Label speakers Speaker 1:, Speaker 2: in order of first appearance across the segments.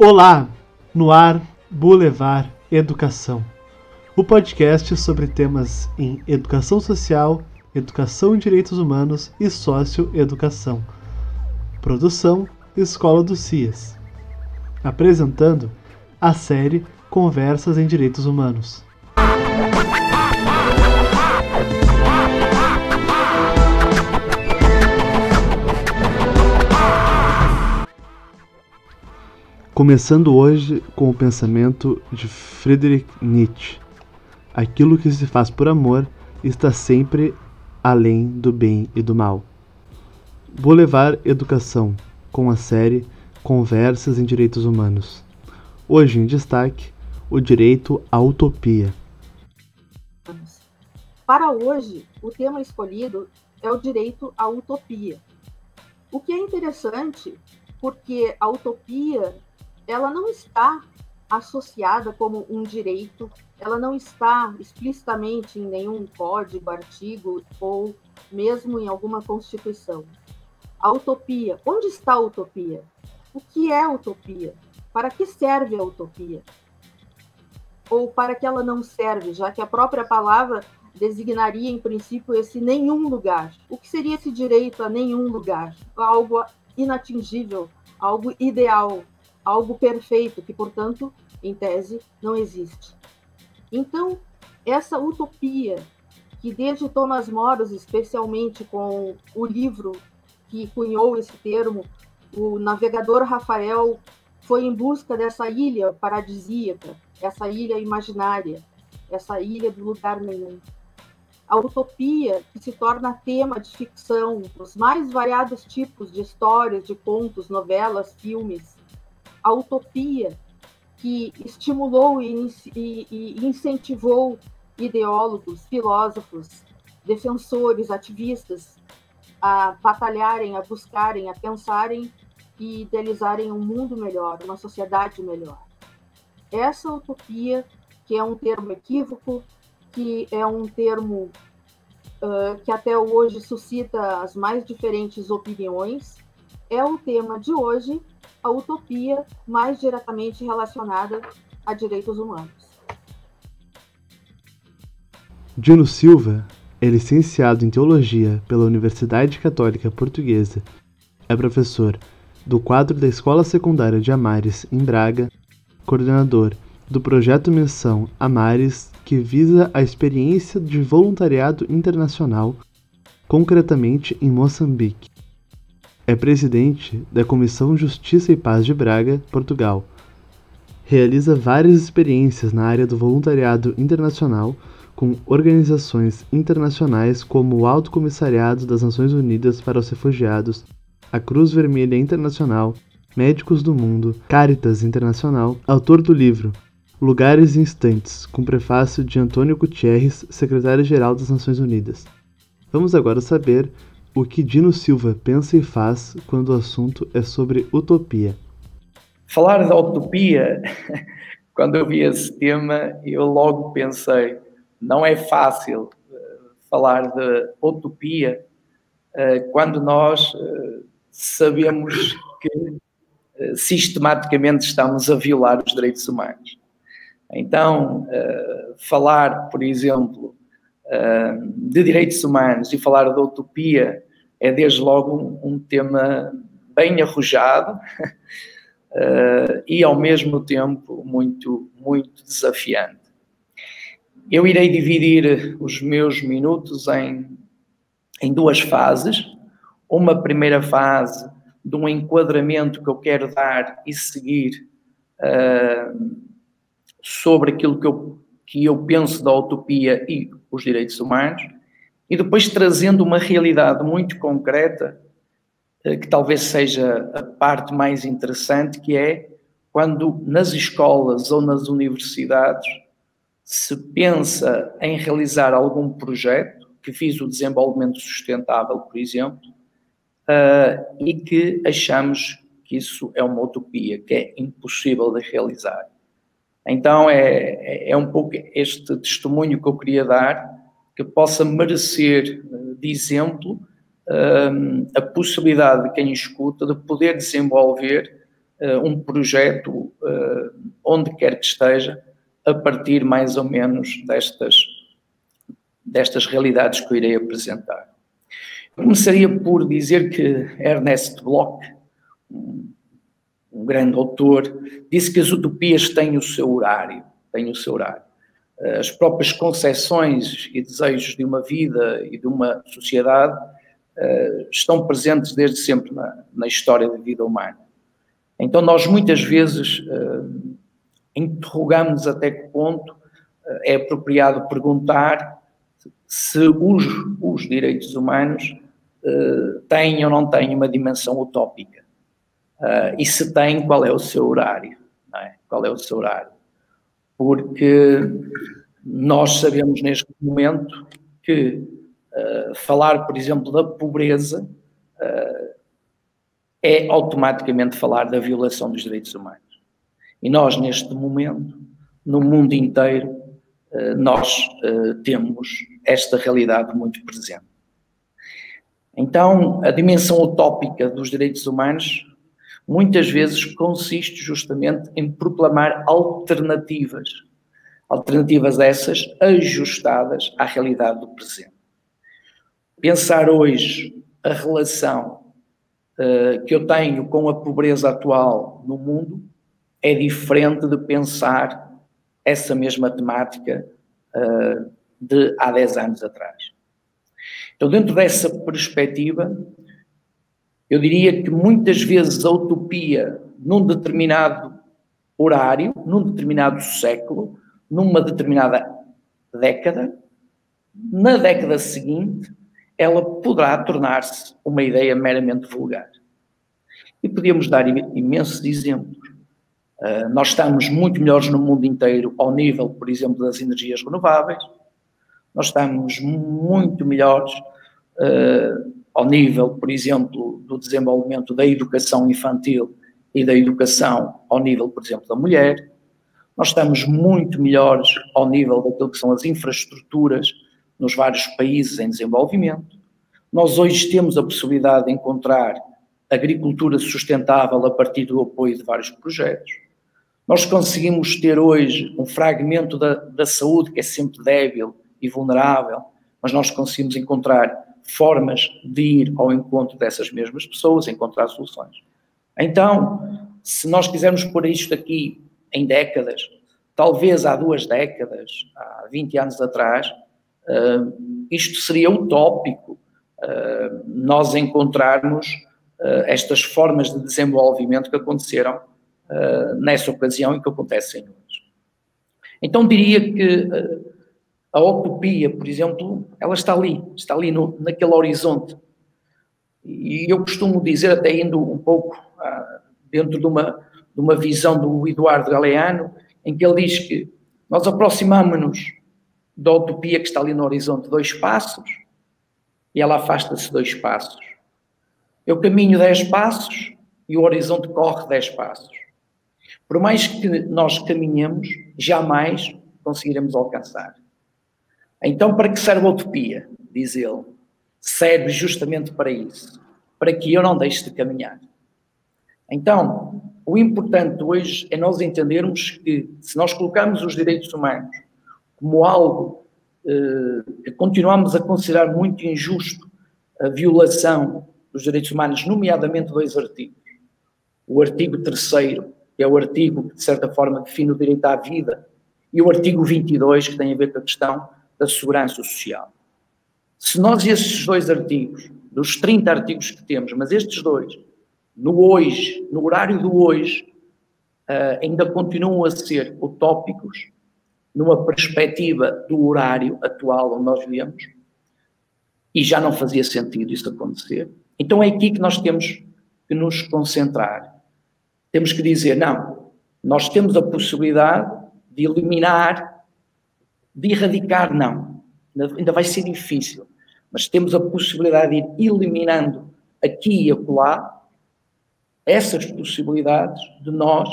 Speaker 1: Olá, no ar Boulevard Educação, o podcast sobre temas em educação social, educação em direitos humanos e socioeducação. Produção Escola do CIAS. Apresentando a série Conversas em Direitos Humanos. Começando hoje com o pensamento de Friedrich Nietzsche. Aquilo que se faz por amor está sempre além do bem e do mal. Vou levar educação com a série Conversas em Direitos Humanos. Hoje em destaque, o direito à utopia.
Speaker 2: Para hoje, o tema escolhido é o direito à utopia. O que é interessante, porque a utopia ela não está associada como um direito, ela não está explicitamente em nenhum código, artigo ou mesmo em alguma constituição. A utopia, onde está a utopia? O que é a utopia? Para que serve a utopia? Ou para que ela não serve, já que a própria palavra designaria em princípio esse nenhum lugar. O que seria esse direito a nenhum lugar? Algo inatingível, algo ideal, algo perfeito, que, portanto, em tese, não existe. Então, essa utopia, que desde Thomas Moros, especialmente com o livro que cunhou esse termo, o navegador Rafael foi em busca dessa ilha paradisíaca, essa ilha imaginária, essa ilha do lugar nenhum. A utopia que se torna tema de ficção, os mais variados tipos de histórias, de contos, novelas, filmes, a utopia que estimulou e, e, e incentivou ideólogos, filósofos, defensores, ativistas a batalharem, a buscarem, a pensarem e idealizarem um mundo melhor, uma sociedade melhor. Essa utopia, que é um termo equívoco, que é um termo uh, que até hoje suscita as mais diferentes opiniões, é o tema de hoje a utopia mais diretamente relacionada a direitos humanos.
Speaker 1: Dino Silva é licenciado em Teologia pela Universidade Católica Portuguesa. É professor do quadro da Escola Secundária de Amares, em Braga, coordenador do projeto Menção Amares, que visa a experiência de voluntariado internacional, concretamente em Moçambique. É presidente da Comissão Justiça e Paz de Braga, Portugal. Realiza várias experiências na área do voluntariado internacional com organizações internacionais como o Alto Comissariado das Nações Unidas para os Refugiados, a Cruz Vermelha Internacional, Médicos do Mundo, Caritas Internacional, autor do livro Lugares e Instantes, com prefácio de Antônio Gutierrez, secretário-geral das Nações Unidas. Vamos agora saber o que Dino Silva pensa e faz quando o assunto é sobre utopia.
Speaker 3: Falar da utopia, quando eu vi esse tema, eu logo pensei, não é fácil uh, falar de utopia uh, quando nós uh, sabemos que sistematicamente estamos a violar os direitos humanos. Então, falar, por exemplo, de direitos humanos e falar de utopia é desde logo um, tema bem arrojado uh, e ao mesmo tempo muito, muito desafiante. Eu irei dividir os meus minutos em, em duas fases. Uma primeira fase de um enquadramento que eu quero dar e seguir uh, sobre aquilo que eu, que eu penso da utopia e os direitos humanos e depois trazendo uma realidade muito concreta, eh, que talvez seja a parte mais interessante, que é quando nas escolas ou nas universidades se pensa em realizar algum projeto, que fiz o desenvolvimento sustentável, por exemplo, uh, e que achamos que isso é uma utopia, que é impossível de realizar. Então é, é, é um pouco este testemunho que eu queria dar, que possa merecer eh, de exemplo um, a possibilidade de quem escuta de poder desenvolver uh, um projeto uh, onde quer que esteja, a partir mais ou menos destas, destas realidades que eu irei apresentar. Começaria por dizer que Ernest Bloch, um, um grande autor, disse que as utopias têm o seu horário, têm o seu horário. As próprias concepções e desejos de uma vida e de uma sociedade uh, estão presentes desde sempre na, na, história da vida humana. Então nós muitas vezes uh, interrogamos até que ponto uh, é apropriado perguntar se os, os direitos humanos têm ou não têm uma dimensão utópica. E se têm, qual é o seu horário? É? Qual é o seu horário? Porque nós sabemos neste momento que uh, falar, por exemplo, da pobreza é automaticamente falar da violação dos direitos humanos. E nós, neste momento, no mundo inteiro, nós temos esta realidade muito presente. Então, a dimensão utópica dos direitos humanos muitas vezes consiste justamente em proclamar alternativas. Alternativas essas ajustadas à realidade do presente. Pensar hoje a relação uh, que eu tenho com a pobreza atual no mundo é diferente de pensar essa mesma temática uh, de há 10 anos atrás. Então, dentro dessa perspectiva, eu diria que muitas vezes a utopia, num determinado horário, num determinado século, numa determinada década, na década seguinte, ela poderá tornar-se uma ideia meramente vulgar. E podíamos dar imensos exemplos. Uh, nós estamos muito melhores no mundo inteiro ao nível, por exemplo, das energias renováveis, nós estamos muito melhores uh, ao nível, por exemplo, do desenvolvimento da educação infantil e da educação ao nível, por exemplo, da mulher. Nós estamos muito melhores ao nível daquilo que são as infraestruturas nos vários países em desenvolvimento. Nós hoje temos a possibilidade de encontrar agricultura sustentável a partir do apoio de vários projetos. Nós conseguimos ter hoje um fragmento da, da saúde que é sempre débil e vulnerável, mas nós conseguimos encontrar formas de ir ao encontro dessas mesmas pessoas, encontrar soluções. Então, se nós quisermos pôr isto aqui em décadas, talvez há duas décadas, há 20 anos atrás, uh, isto seria utópico, uh, nós encontrarmos uh, estas formas de desenvolvimento que aconteceram nessa ocasião e que acontecem hoje. Então diria que a utopia, por exemplo, ela está ali, está ali no, naquele horizonte. E eu costumo dizer, até indo um pouco ah, dentro de uma, de uma visão do Eduardo Galeano, em que ele diz que nós aproximamos-nos da utopia que está ali no horizonte dois passos e ela afasta-se dois passos. Eu caminho dez passos e o horizonte corre dez passos. Por mais que nós caminhemos, jamais conseguiremos alcançar. Então, para que serve a utopia? Diz ele. Serve justamente para isso, para que eu não deixe de caminhar. Então, o importante hoje é nós entendermos que, se nós colocamos os direitos humanos como algo eh, continuamos a considerar muito injusto, a violação dos direitos humanos, nomeadamente dois artigos. O artigo 3 que é o artigo que, de certa forma, define o direito à vida, e o artigo 22, que tem a ver com a questão da segurança social. Se nós estes dois artigos, dos 30 artigos que temos, mas estes dois, no hoje, no horário do hoje, uh, ainda continuam a ser utópicos, numa perspectiva do horário atual onde nós vivemos, e já não fazia sentido isso acontecer. Então é aqui que nós temos que nos concentrar. Temos que dizer, não, nós temos a possibilidade de eliminar de erradicar, não. Ainda vai ser difícil. Mas temos a possibilidade de ir eliminando aqui e acolá essas possibilidades de nós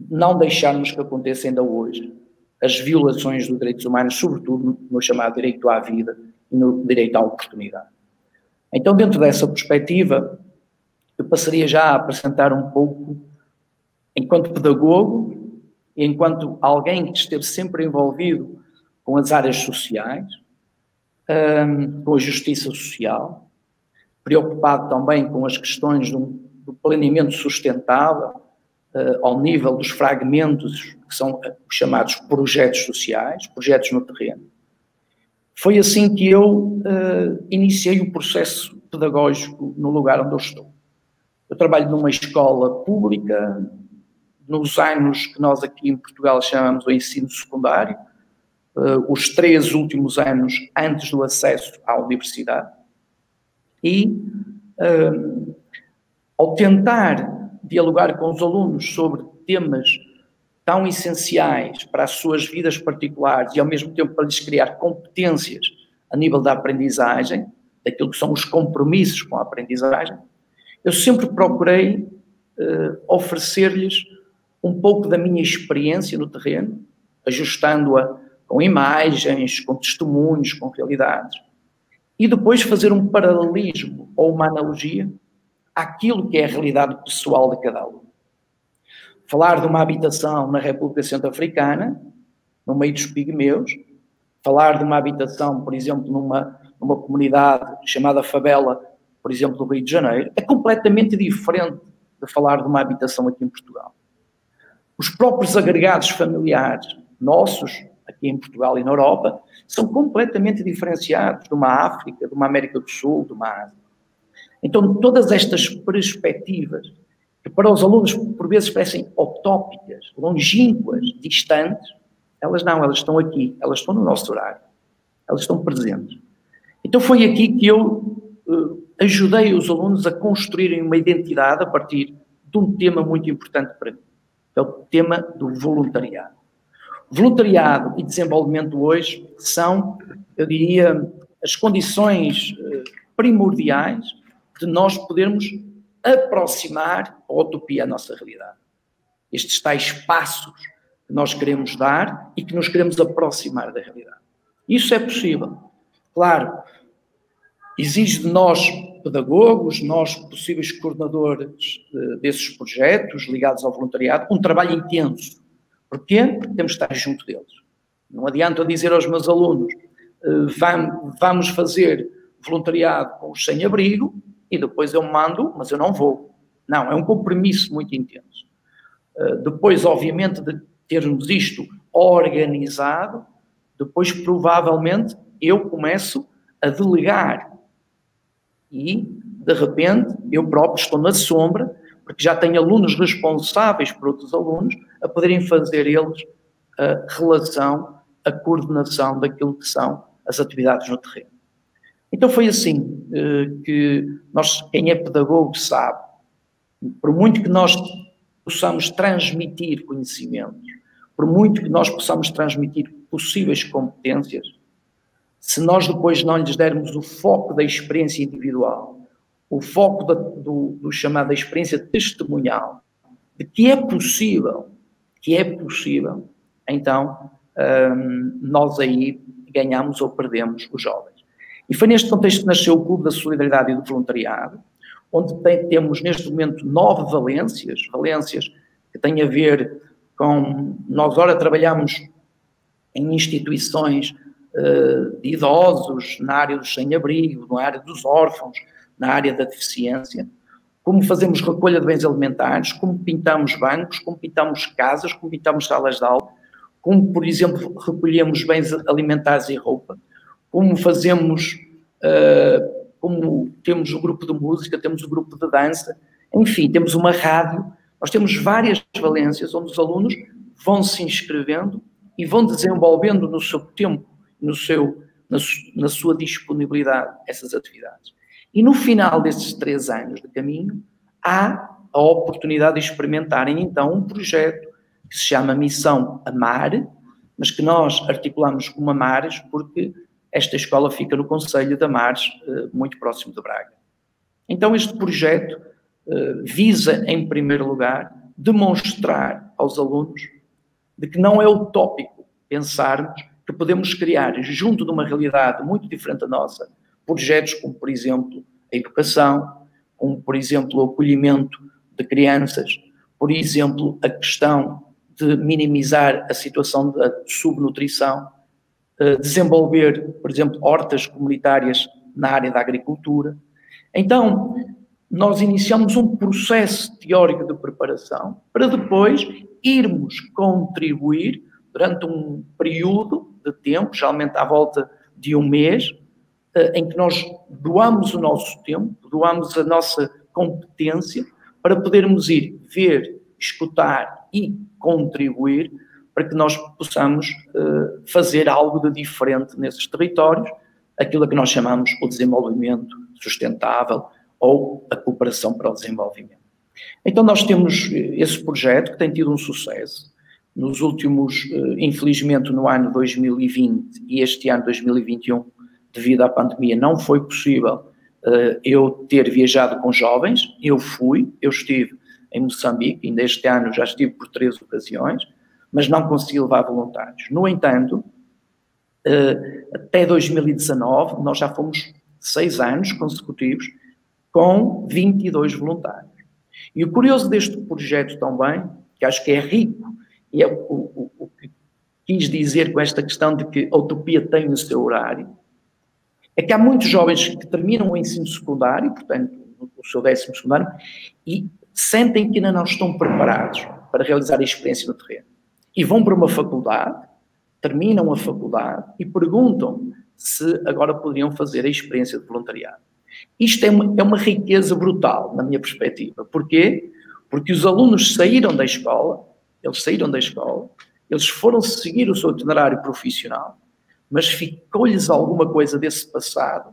Speaker 3: não deixarmos que aconteça ainda hoje as violações dos direitos humanos, sobretudo no chamado direito à vida e no direito à oportunidade. Então, dentro dessa perspectiva, eu passaria já a apresentar um pouco, enquanto pedagogo enquanto alguém que esteve sempre envolvido com as áreas sociais, um, com a justiça social, preocupado também com as questões do, planeamento sustentável, uh, ao nível dos fragmentos que são os chamados projetos sociais, projetos no terreno. Foi assim que eu uh, iniciei o processo pedagógico no lugar onde eu estou. Eu trabalho numa escola pública, nos anos que nós aqui em Portugal chamamos o ensino secundário, uh, os três últimos anos antes do acesso à universidade. E, uh, ao tentar dialogar com os alunos sobre temas tão essenciais para as suas vidas particulares e, ao mesmo tempo, para lhes criar competências a nível da aprendizagem, daquilo que são os compromissos com a aprendizagem, eu sempre procurei uh, oferecer-lhes um pouco da minha experiência no terreno, ajustando-a com imagens, com testemunhos, com realidades, e depois fazer um paralelismo ou uma analogia àquilo que é a realidade pessoal de cada aluno. Falar de uma habitação na República Centro-Africana, no meio dos pigmeus, falar de uma habitação, por exemplo, numa, numa comunidade chamada Favela, por exemplo, do Rio de Janeiro, é completamente diferente de falar de uma habitação aqui em Portugal. Os próprios agregados familiares nossos, aqui em Portugal e na Europa, são completamente diferenciados de uma África, de uma América do Sul, de uma Ásia. Então, todas estas perspectivas, que para os alunos por vezes parecem utópicas, longínquas, distantes, elas não, elas estão aqui, elas estão no nosso horário, elas estão presentes. Então foi aqui que eu uh, ajudei os alunos a construírem uma identidade a partir de um tema muito importante para mim, é o tema do voluntariado. Voluntariado e desenvolvimento hoje são, eu diria, as condições uh, primordiais de nós podermos aproximar a utopia à nossa realidade. Estes tais passos que nós queremos dar e que nos queremos aproximar da realidade. Isso é possível. Claro, exige de nós, pedagogos, nós, possíveis coordenadores desses projetos ligados ao voluntariado, um trabalho intenso. Porquê? Porque temos de estar junto deles. Não adianta dizer aos meus alunos, eh, vamos fazer voluntariado com os sem-abrigo e depois eu mando, mas eu não vou. Não, é um compromisso muito intenso. Eh, depois, obviamente, de termos isto organizado, depois provavelmente eu começo a delegar e de repente eu próprio estou na sombra, porque já tenho alunos responsáveis por outros alunos a poderem fazer eles a relação, a coordenação daquilo que são as atividades no terreno. Então foi assim eh, que nós, quem é pedagogo sabe, por muito que nós possamos transmitir conhecimentos, por muito que nós possamos transmitir possíveis competências, se nós depois não lhes dermos o foco da experiência individual, o foco da, do, do chamado experiência testemunhal, de que é possível, que é possível, então hum, nós aí ganhamos ou perdemos os jovens. E foi neste contexto que nasceu o Clube da Solidariedade e do Voluntariado, onde tem, temos neste momento nove valências, valências que têm a ver com. Nós, ora, trabalhamos em instituições de idosos, na área dos sem-abrigo, na área dos órfãos, na área da deficiência, como fazemos recolha de bens alimentares, como pintamos bancos, como pintamos casas, como pintamos salas de aula, como, por exemplo, recolhemos bens alimentares e roupa, como fazemos, uh, como temos o um grupo de música, temos o um grupo de dança, enfim, temos uma rádio nós temos várias valências onde os alunos vão se inscrevendo e vão desenvolvendo no seu tempo, no seu, na, na sua disponibilidade essas atividades. E no final desses três anos de caminho, há a oportunidade de experimentarem então um projeto que se chama Missão Amar, mas que nós articulamos como Amares porque esta escola fica no Conselho de Amares, eh, muito próximo de Braga. Então este projeto eh, visa, em primeiro lugar, demonstrar aos alunos de que não é utópico pensarmos que podemos criar, junto de uma realidade muito diferente da nossa, projetos como, por exemplo, a educação, como, por exemplo, o acolhimento de crianças, por exemplo, a questão de minimizar a situação da subnutrição, eh, desenvolver, por exemplo, hortas comunitárias na área da agricultura. Então, nós iniciamos um processo teórico de preparação para depois irmos contribuir durante um período de tempo, geralmente à volta de um mês, eh, em que nós doamos o nosso tempo, doamos a nossa competência para podermos ir ver, escutar e contribuir para que nós possamos uh, fazer algo de diferente nesses territórios, aquilo que nós chamamos o desenvolvimento sustentável ou a cooperação para o desenvolvimento. Então nós temos eh, esse projeto que tem tido um sucesso. Nos últimos, uh, infelizmente, no ano 2020 e este ano 2021, devido à pandemia, não foi possível uh, eu ter viajado com jovens. Eu fui, eu estive em Moçambique, ainda este ano já estive por três ocasiões, mas não consegui levar voluntários. No entanto, uh, até 2019, nós já fomos seis anos consecutivos com 22 voluntários. E o curioso deste projeto também, que acho que é rico, e é o, o, o que quis dizer com esta questão de que a utopia tem o seu horário, é que há muitos jovens que terminam o ensino secundário, portanto, o seu décimo secundário, e sentem que ainda não estão preparados para realizar a experiência no terreno. E vão para uma faculdade, terminam a faculdade e perguntam se agora poderiam fazer a experiência de voluntariado. Isto é uma, é uma riqueza brutal, na minha perspectiva. Porquê? Porque os alunos saíram da escola, eles saíram da escola, eles foram seguir o seu itinerário profissional, mas ficou-lhes alguma coisa desse passado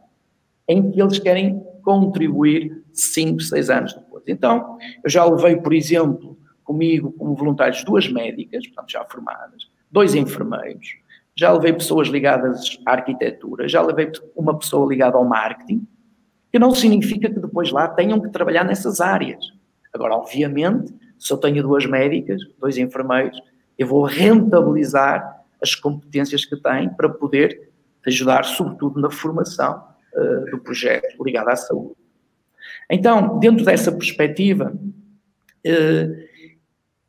Speaker 3: em que eles querem contribuir 5, 6 anos depois. Então, eu já levei, por exemplo, comigo como voluntários duas médicas, portanto já formadas, dois enfermeiros, já levei pessoas ligadas à arquitetura, já levei uma pessoa ligada ao marketing, que não significa que depois lá tenham que trabalhar nessas áreas. Agora, obviamente, se eu tenho duas médicas, dois enfermeiros, eu vou rentabilizar as competências que têm para poder ajudar, sobretudo, na formação uh, do projeto ligado à saúde. Então, dentro dessa perspectiva, uh,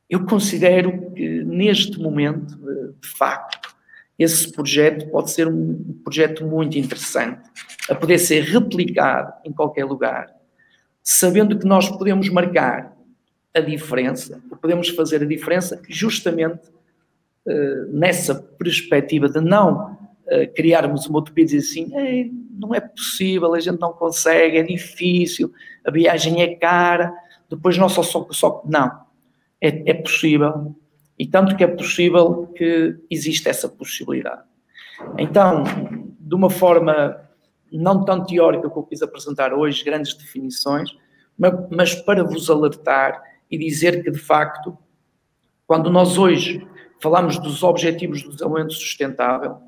Speaker 3: eu considero que neste momento, uh, de facto, esse projeto pode ser um projeto muito interessante, a poder ser replicado em qualquer lugar, sabendo que nós podemos marcar a diferença, podemos fazer a diferença justamente uh, nessa perspectiva de não uh, criarmos uma utopia e dizer assim, não é possível, a gente não consegue, é difícil, a viagem é cara, depois não só, só, só não, é, é possível, e tanto que é possível que existe essa possibilidade. Então, de uma forma não tão teórica que eu quis apresentar hoje, grandes definições, mas para vos alertar e dizer que, de facto, quando nós hoje falamos dos objetivos do desenvolvimento sustentável,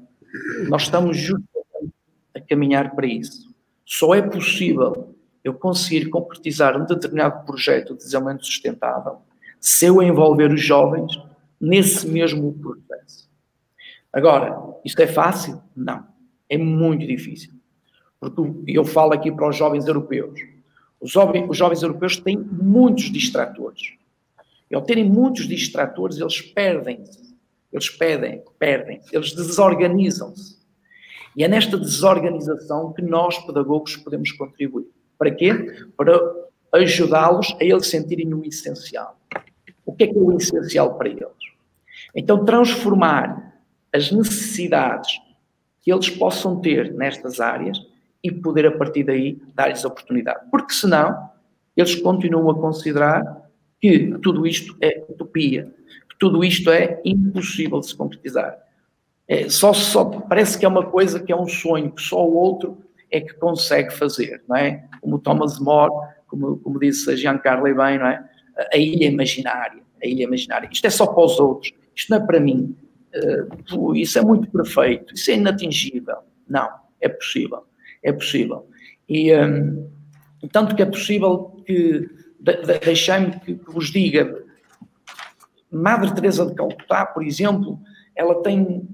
Speaker 3: nós estamos justamente a caminhar para isso. Só é possível eu conseguir concretizar um determinado projeto de desenvolvimento sustentável se eu envolver os jovens nesse mesmo processo. Agora, isto é fácil? Não. É muito difícil. Porque eu falo aqui para os jovens europeus. Os jovens, os jovens europeus têm muitos distratores. E ao terem muitos distratores, eles perdem-se. Eles perdem, perdem, eles desorganizam-se. E é nesta desorganização que nós, pedagogos, podemos contribuir. Para quê? Para ajudá-los a eles sentirem o essencial. O que é que é o essencial para eles? Então, transformar as necessidades que eles possam ter nestas áreas e poder, a partir daí, dar-lhes oportunidade. Porque, senão, eles continuam a considerar que tudo isto é utopia, que tudo isto é impossível de se concretizar. É, só, só parece que é uma coisa que é um sonho, que só o outro é que consegue fazer, não é? Como Thomas More, como, como disse Giancarlo bem, não é? A ilha imaginária, a ilha imaginária. Isto é só para os outros, isto não é para mim. Uh, isso é muito perfeito, isso é inatingível. Não, é possível, é possível. E um, tanto que é possível que, de, de, deixai-me que, que vos diga, Madre Teresa de Calcutá, por exemplo, ela tem,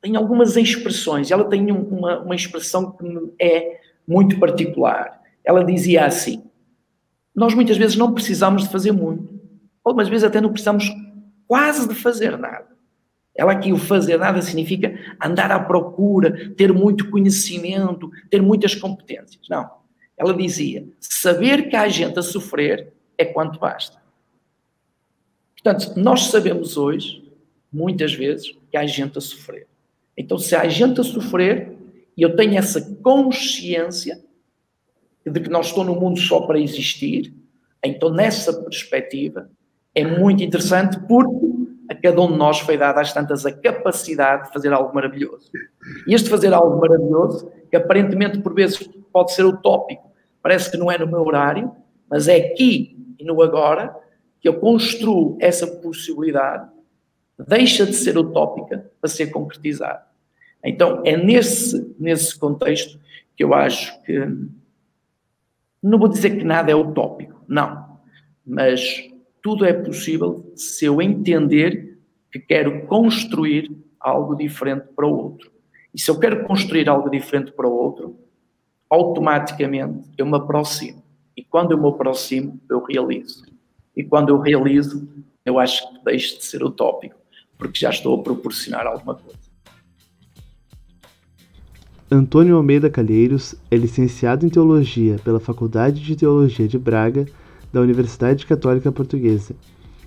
Speaker 3: tem algumas expressões. Ela tem uma, uma expressão que é muito particular. Ela dizia assim: Nós muitas vezes não precisamos de fazer muito, algumas vezes até não precisamos quase de fazer nada. Ela aqui, o fazer nada significa andar à procura, ter muito conhecimento, ter muitas competências. Não. Ela dizia: saber que há gente a sofrer é quanto basta. Portanto, nós sabemos hoje, muitas vezes, que há gente a sofrer. Então, se há gente a sofrer, e eu tenho essa consciência de que não estou no mundo só para existir, então, nessa perspectiva, é muito interessante porque cada um de nós foi dada às tantas a capacidade de fazer algo maravilhoso. E este fazer algo maravilhoso, que aparentemente por vezes pode ser utópico, parece que não é no meu horário, mas é aqui e no agora que eu construo essa possibilidade, deixa de ser utópica para ser concretizada. Então, é nesse, nesse contexto que eu acho que. Não vou dizer que nada é utópico, não. Mas tudo é possível se eu entender que quero construir algo diferente para o outro. E se eu quero construir algo diferente para o outro, automaticamente eu me aproximo. E quando eu me aproximo, eu realizo. E quando eu realizo, eu acho que deixo de ser utópico, porque já estou a proporcionar alguma coisa.
Speaker 1: Antônio Almeida Calheiros é licenciado em Teologia pela Faculdade de Teologia de Braga, da Universidade Católica Portuguesa,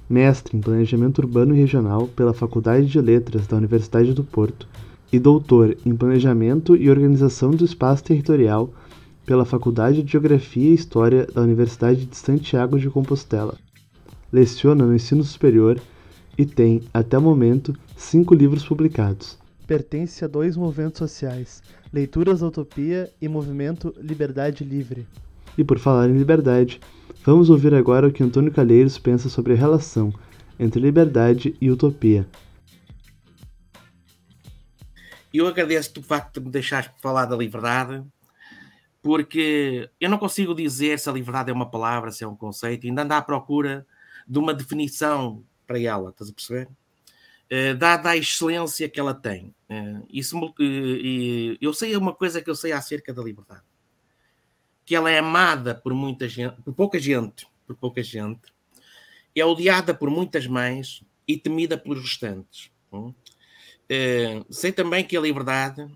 Speaker 1: mestre em Planejamento Urbano e Regional pela Faculdade de Letras da Universidade do Porto e doutor em Planejamento e Organização do Espaço Territorial pela Faculdade de Geografia e História da Universidade de Santiago de Compostela leciona no ensino superior e tem, até o momento, cinco livros publicados. Pertence a dois movimentos sociais, Leituras da Utopia e Movimento Liberdade Livre. E por falar em liberdade, vamos ouvir agora o que Antônio Calheiros pensa sobre a relação entre liberdade e utopia.
Speaker 4: Eu agradeço-te o facto de me deixares falar da liberdade, porque eu não consigo dizer se a liberdade é uma palavra, se é um conceito, ainda ando à procura de uma definição para ela, estás a perceber? Uh, dada a excelência que ela tem. Uh, isso, uh, eu sei uma coisa que eu sei acerca da liberdade. Que ela é amada por muita gente, por pouca gente, por pouca gente, é odiada por muitas mães e temida pelos restantes. sei também que a liberdade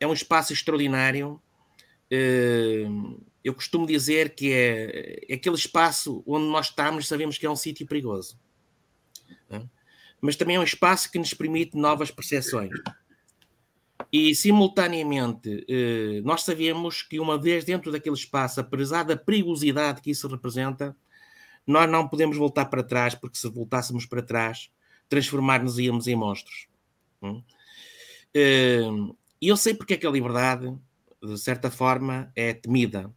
Speaker 4: é um espaço extraordinário eu costumo dizer que é, é, aquele espaço onde nós estamos, sabemos que é um sítio perigoso. Né? Mas também é um espaço que nos permite novas percepções. E, simultaneamente, eh, nós sabemos que, uma vez dentro daquele espaço, apesar da perigosidade que isso representa, nós não podemos voltar para trás, porque se voltássemos para trás, transformar-nos íamos em monstros. Né? Eh, e eu sei porque é que a liberdade, de certa forma, é temida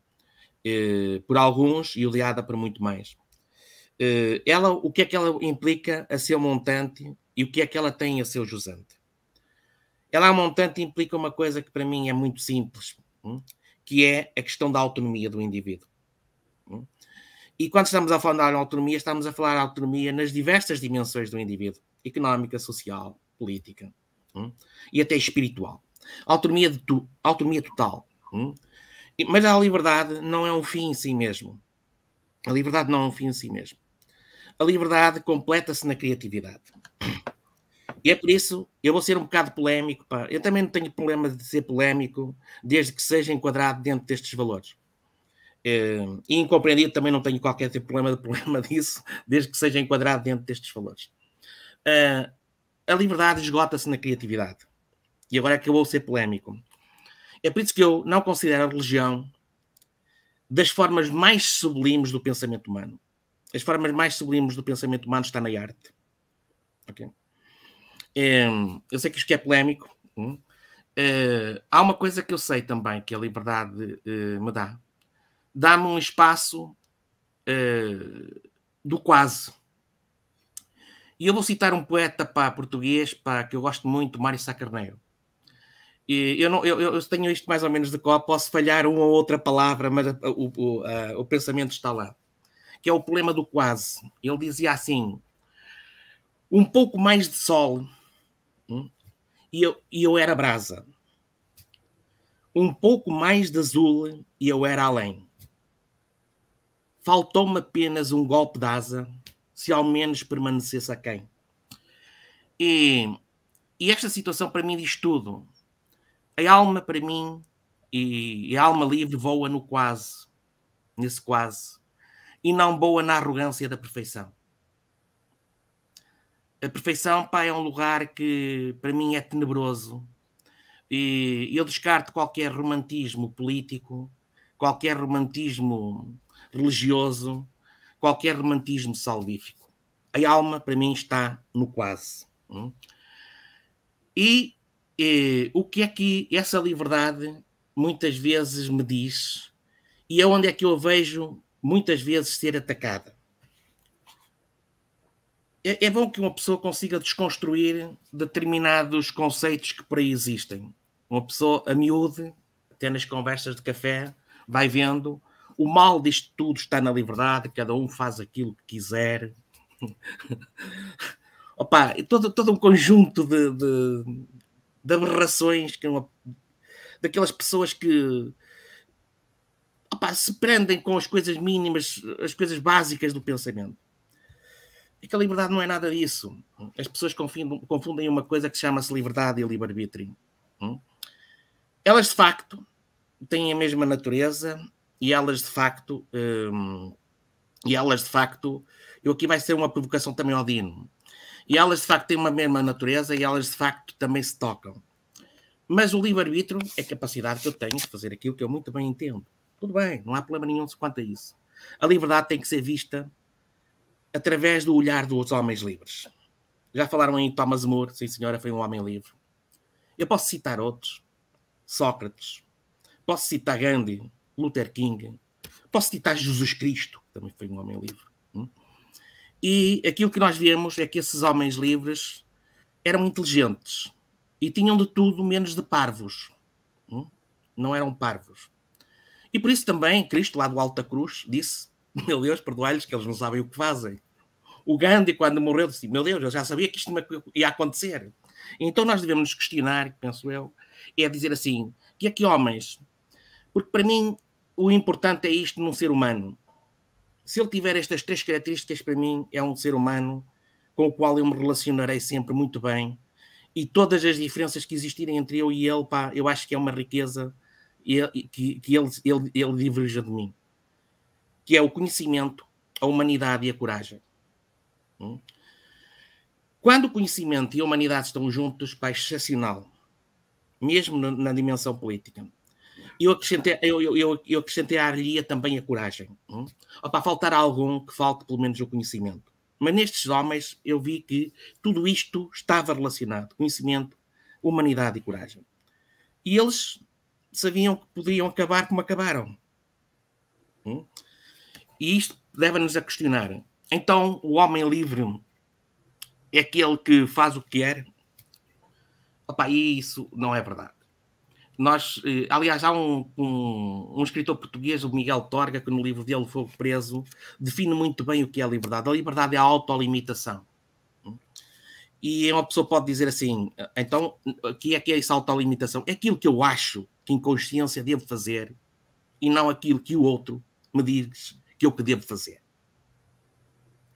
Speaker 4: eh, por alguns e odiada por muito mais. Ela, o que é que ela implica a seu montante e o que é que ela tem a seu jusante? Ela, montante, implica uma coisa que para mim é muito simples, hum, que é a questão da autonomia do indivíduo. Hum. E quando estamos a falar de autonomia, estamos a falar de autonomia nas diversas dimensões do indivíduo: económica, social, política hum, e até espiritual. Autonomia, tu, autonomia total. Mas a liberdade não é um fim em si mesmo. A liberdade não é um fim em si mesmo. A liberdade completa-se na criatividade. E é por isso, eu vou ser um bocado polémico. Pá. Eu também não tenho problema de ser polémico, desde que seja enquadrado dentro destes valores. É, e incompreendido também não tenho qualquer tipo problema, de problema disso, desde que seja enquadrado dentro destes valores. Uh, a liberdade esgota-se na criatividade. E agora é que eu vou ser polémico. É por isso que eu não considero a religião das formas mais sublimes do pensamento humano. As formas mais sublimes do pensamento humano está na arte. Okay? Eu sei que isto é polémico. Hum? É, há uma coisa que eu sei também que a liberdade é, me dá. Dá-me um espaço é, do quase. E eu vou citar um poeta português que eu gosto muito, Mário Sá Carneiro. E eu, não, eu, eu, tenho isto mais ou menos de qual posso falhar uma ou outra palavra, mas o, o, a, o pensamento está lá. Que é o problema do quase. Ele dizia assim: um pouco mais de sol e, eu, e eu era brasa. Um pouco mais de azul e eu era além. Faltou-me apenas um golpe de asa, se ao menos permanecesse a quem. E, e esta situação para mim diz tudo. A alma para mim e, e a alma livre voa no quase, nesse quase, e não voa na arrogância da perfeição. A perfeição, pá, é um lugar que para mim é tenebroso. E eu descarto qualquer romantismo político, qualquer romantismo religioso, qualquer romantismo salvífico. A alma, para mim, está no quase. Hum? E, e o que é que essa liberdade muitas vezes me diz, e é onde é que eu vejo muitas vezes ser atacada. É, é bom que uma pessoa consiga desconstruir determinados conceitos que por aí existem. Uma pessoa a miúde, até nas conversas de café, vai vendo o mal disto tudo está na liberdade, cada um faz aquilo que quiser. Opa, todo, todo um conjunto de, de, de aberrações que uma, daquelas pessoas que opa, se prendem com as coisas mínimas, as coisas básicas do pensamento. É que a liberdade não é nada disso. As pessoas confundem, uma coisa que chama-se liberdade e livre-arbítrio. Elas, de facto, têm a mesma natureza e elas, de facto, hum, e elas, de facto, eu aqui vai ser uma provocação também ao Dino. E elas, de facto, têm uma mesma natureza e elas, de facto, também se tocam. Mas o livre-arbítrio é a capacidade que eu tenho de fazer aquilo que eu muito bem entendo. Tudo bem, não há problema nenhum quanto a isso. A liberdade tem que ser vista através do olhar dos homens livres. Já falaram em Thomas More, sim senhora, foi um homem livre. Eu posso citar outros. Sócrates. Posso citar Gandhi, Luther King. Posso citar Jesus Cristo, também foi um homem livre. Hum? E aquilo que nós vemos é que esses homens livres eram inteligentes e tinham de tudo menos de parvos. Hum? Não eram parvos. E por isso também Cristo, lá do Alta Cruz, disse: Meu Deus, perdoai-lhes que eles não sabem o que fazem. O Gandhi, quando morreu, disse: Meu Deus, eu já sabia que isto ia acontecer. Então nós devemos nos questionar, penso eu, é dizer assim: que é que homens? Porque para mim o importante é isto num ser humano. Se ele tiver estas três características, para mim é um ser humano com o qual eu me relacionarei sempre muito bem e todas as diferenças que existirem entre eu e ele, pá, eu acho que é uma riqueza que, que ele, ele, ele diverja de mim, que é o conhecimento, a humanidade e a coragem. Hum? Quando o conhecimento e a humanidade estão juntos, pá, é excepcional, mesmo na, dimensão política. Eu acrescentei, eu, eu, eu acrescentei à arlia também a coragem. Hum? Para faltar algum, que falte pelo menos o conhecimento. Mas nestes homens eu vi que tudo isto estava relacionado: conhecimento, humanidade e coragem. E eles sabiam que podiam acabar como acabaram. Hum? E isto leva-nos a questionar. Então, o homem livre é aquele que faz o que quer? Opa, isso não é verdade. Nós, eh, aliás, há um, um, um, escritor português, o Miguel Torga, que no livro dele foi preso, define muito bem o que é a liberdade. A liberdade é a autolimitação. E uma pessoa pode dizer assim: então, o que é que é essa autolimitação? É aquilo que eu acho que em consciência devo fazer e não aquilo que o outro me diz que eu que devo fazer.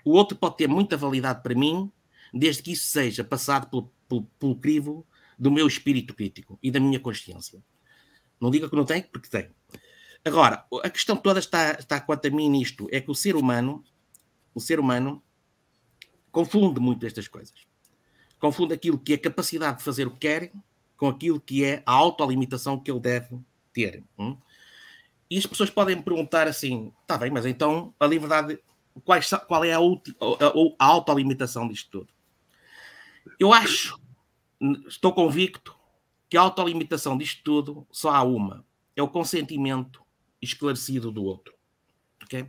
Speaker 4: O outro pode ter muita validade para mim, desde que isso seja passado pelo, pelo, pelo crivo do meu espírito crítico e da minha consciência. Não diga que não tem, porque tem. Agora, a questão toda está, está quanto a mim nisto, é que o ser humano, o ser humano confunde muito estas coisas. Confunde aquilo que é a capacidade de fazer o que quer com aquilo que é a autolimitação que ele deve ter. Hum? E as pessoas podem me perguntar assim: está bem, mas então a liberdade, qual, qual é a, a, a autolimitação disto tudo? Eu acho estou convicto que a autolimitação disto tudo só há uma: é o consentimento esclarecido do outro. Ok?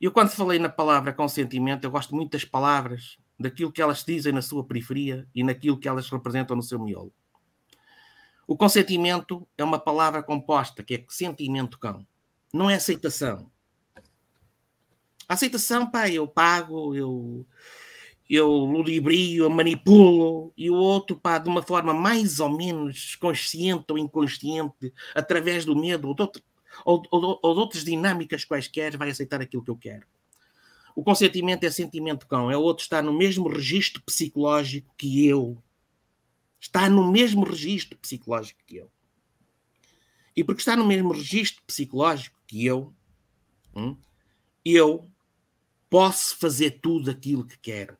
Speaker 4: Eu, quando falei na palavra consentimento, eu gosto muito das palavras, daquilo que elas dizem na sua periferia e naquilo que elas representam no seu miolo. O consentimento é uma palavra composta, que é sentimento cão. Não é aceitação. A aceitação, pá, eu pago, eu eu ludibrio, eu manipulo, e o outro, pá, de uma forma mais ou menos consciente ou inconsciente, através do medo ou de, outro, ou, ou, ou de outras dinâmicas quaisquer, vai aceitar aquilo que eu quero. O consentimento é sentimento com, é o outro está no mesmo registro psicológico que eu. Está no mesmo registro psicológico que eu. E porque está no mesmo registro psicológico que eu, hum, eu posso fazer tudo aquilo que quero.